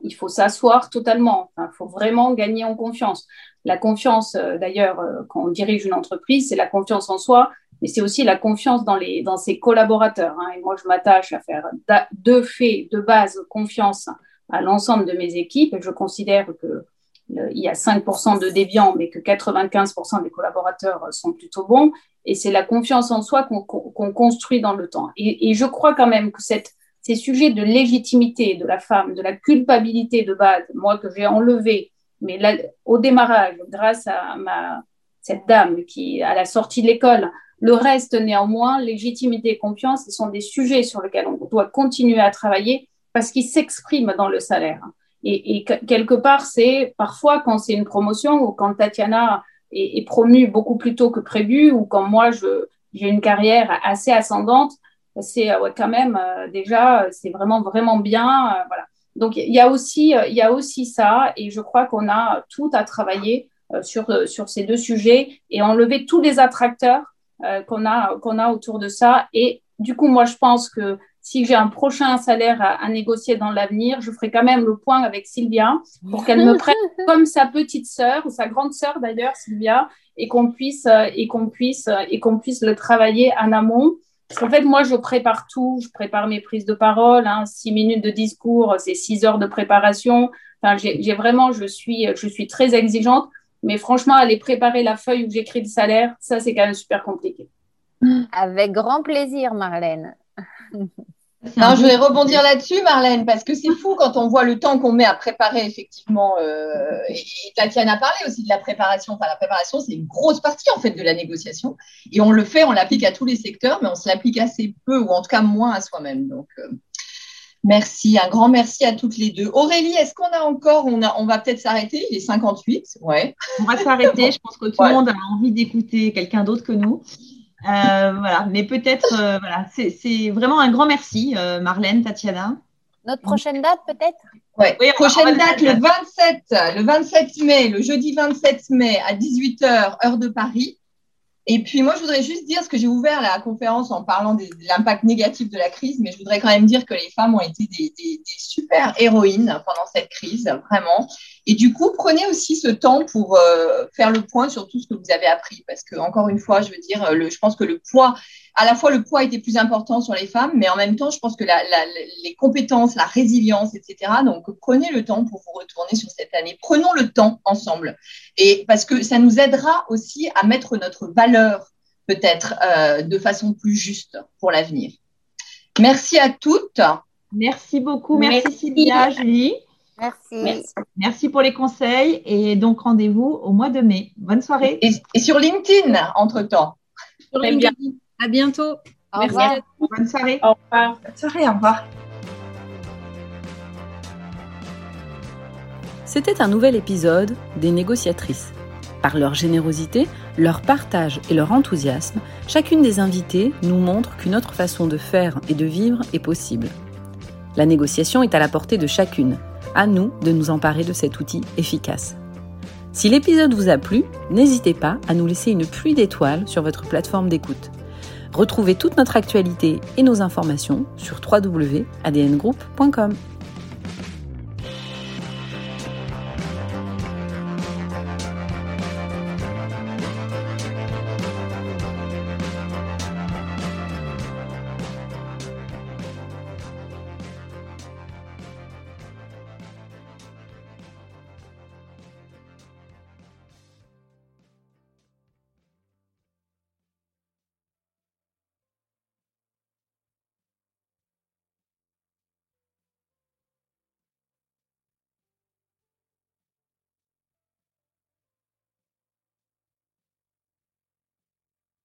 il faut s'asseoir totalement. Il faut vraiment gagner en confiance. La confiance, euh, d'ailleurs, euh, quand on dirige une entreprise, c'est la confiance en soi, mais c'est aussi la confiance dans, les, dans ses collaborateurs. Hein. Et moi, je m'attache à faire deux faits de base confiance à l'ensemble de mes équipes. Et je considère que il y a 5% de déviants, mais que 95% des collaborateurs sont plutôt bons. Et c'est la confiance en soi qu'on construit dans le temps. Et, je crois quand même que ces sujets de légitimité de la femme, de la culpabilité de base, moi que j'ai enlevé, mais au démarrage, grâce à cette dame qui, à la sortie de l'école, le reste néanmoins, légitimité et confiance, ce sont des sujets sur lesquels on doit continuer à travailler parce qu'ils s'expriment dans le salaire. Et, quelque part, c'est parfois quand c'est une promotion ou quand Tatiana est, promue beaucoup plus tôt que prévu ou quand moi, j'ai une carrière assez ascendante, c'est quand même euh, déjà, c'est vraiment, vraiment bien. Euh, voilà. Donc, il y, a aussi, il y a aussi ça et je crois qu'on a tout à travailler euh, sur, sur ces deux sujets et enlever tous les attracteurs qu'on a, qu'on a autour de ça. Et du coup, moi, je pense que si j'ai un prochain salaire à, négocier dans l'avenir, je ferai quand même le point avec Sylvia pour qu'elle me prenne comme sa petite sœur ou sa grande sœur d'ailleurs, Sylvia, et qu'on puisse euh, et qu'on puisse euh, et qu'on puisse le travailler en amont. Parce qu'en fait, moi, je prépare tout. Je prépare mes prises de parole. Hein, six minutes de discours, c'est six heures de préparation. Enfin, j'ai vraiment, je suis, je suis très exigeante. Mais franchement, aller préparer la feuille où j'écris le salaire, ça, c'est quand même super compliqué. Avec grand plaisir, Marlène. Non, je voulais rebondir là-dessus, Marlène, parce que c'est fou quand on voit le temps qu'on met à préparer, effectivement. Euh, et, Tatiana a parlé aussi de la préparation. Enfin, la préparation, c'est une grosse partie, en fait, de la négociation. Et on le fait, on l'applique à tous les secteurs, mais on se l'applique assez peu, ou en tout cas moins à soi-même. Donc, euh, merci, un grand merci à toutes les deux. Aurélie, est-ce qu'on a encore, on, a, on va peut-être s'arrêter, il est 58, ouais. On va s'arrêter, je pense que tout le monde a envie d'écouter quelqu'un d'autre que nous. Euh, voilà, mais peut-être, euh, voilà, c'est vraiment un grand merci, euh, Marlène, Tatiana. Notre prochaine date, peut-être? Ouais. Oui, prochaine date, le 27, le 27 mai, le jeudi 27 mai à 18h, heure de Paris. Et puis moi, je voudrais juste dire ce que j'ai ouvert la conférence en parlant de, l'impact négatif de la crise, mais je voudrais quand même dire que les femmes ont été des, des, des, super héroïnes pendant cette crise, vraiment. Et du coup, prenez aussi ce temps pour euh, faire le point sur tout ce que vous avez appris, parce que encore une fois, je veux dire, le, je pense que le poids à la fois le poids était plus important sur les femmes, mais en même temps, je pense que la, les compétences, la résilience, etc. Donc, prenez le temps pour vous retourner sur cette année. Prenons le temps ensemble. Et parce que ça nous aidera aussi à mettre notre valeur peut-être euh, de façon plus juste pour l'avenir. Merci à toutes. Merci beaucoup. Merci, Sylvia, Julie. Merci. Merci. pour les conseils et donc rendez-vous au mois de mai. Bonne soirée. Et, sur LinkedIn, entre-temps. Sur LinkedIn. À bientôt. Merci. Bonne soirée. Au revoir. Bonne soirée, au revoir. C'était un nouvel épisode des négociatrices. Par leur générosité, leur partage et leur enthousiasme, chacune des invitées nous montre qu'une autre façon de faire et de vivre est possible. La négociation est à la portée de chacune. À nous de nous emparer de cet outil efficace. Si l'épisode vous a plu, n'hésitez pas à nous laisser une pluie d'étoiles sur votre plateforme d'écoute. Retrouvez toute notre actualité et nos informations sur www.adngroup.com.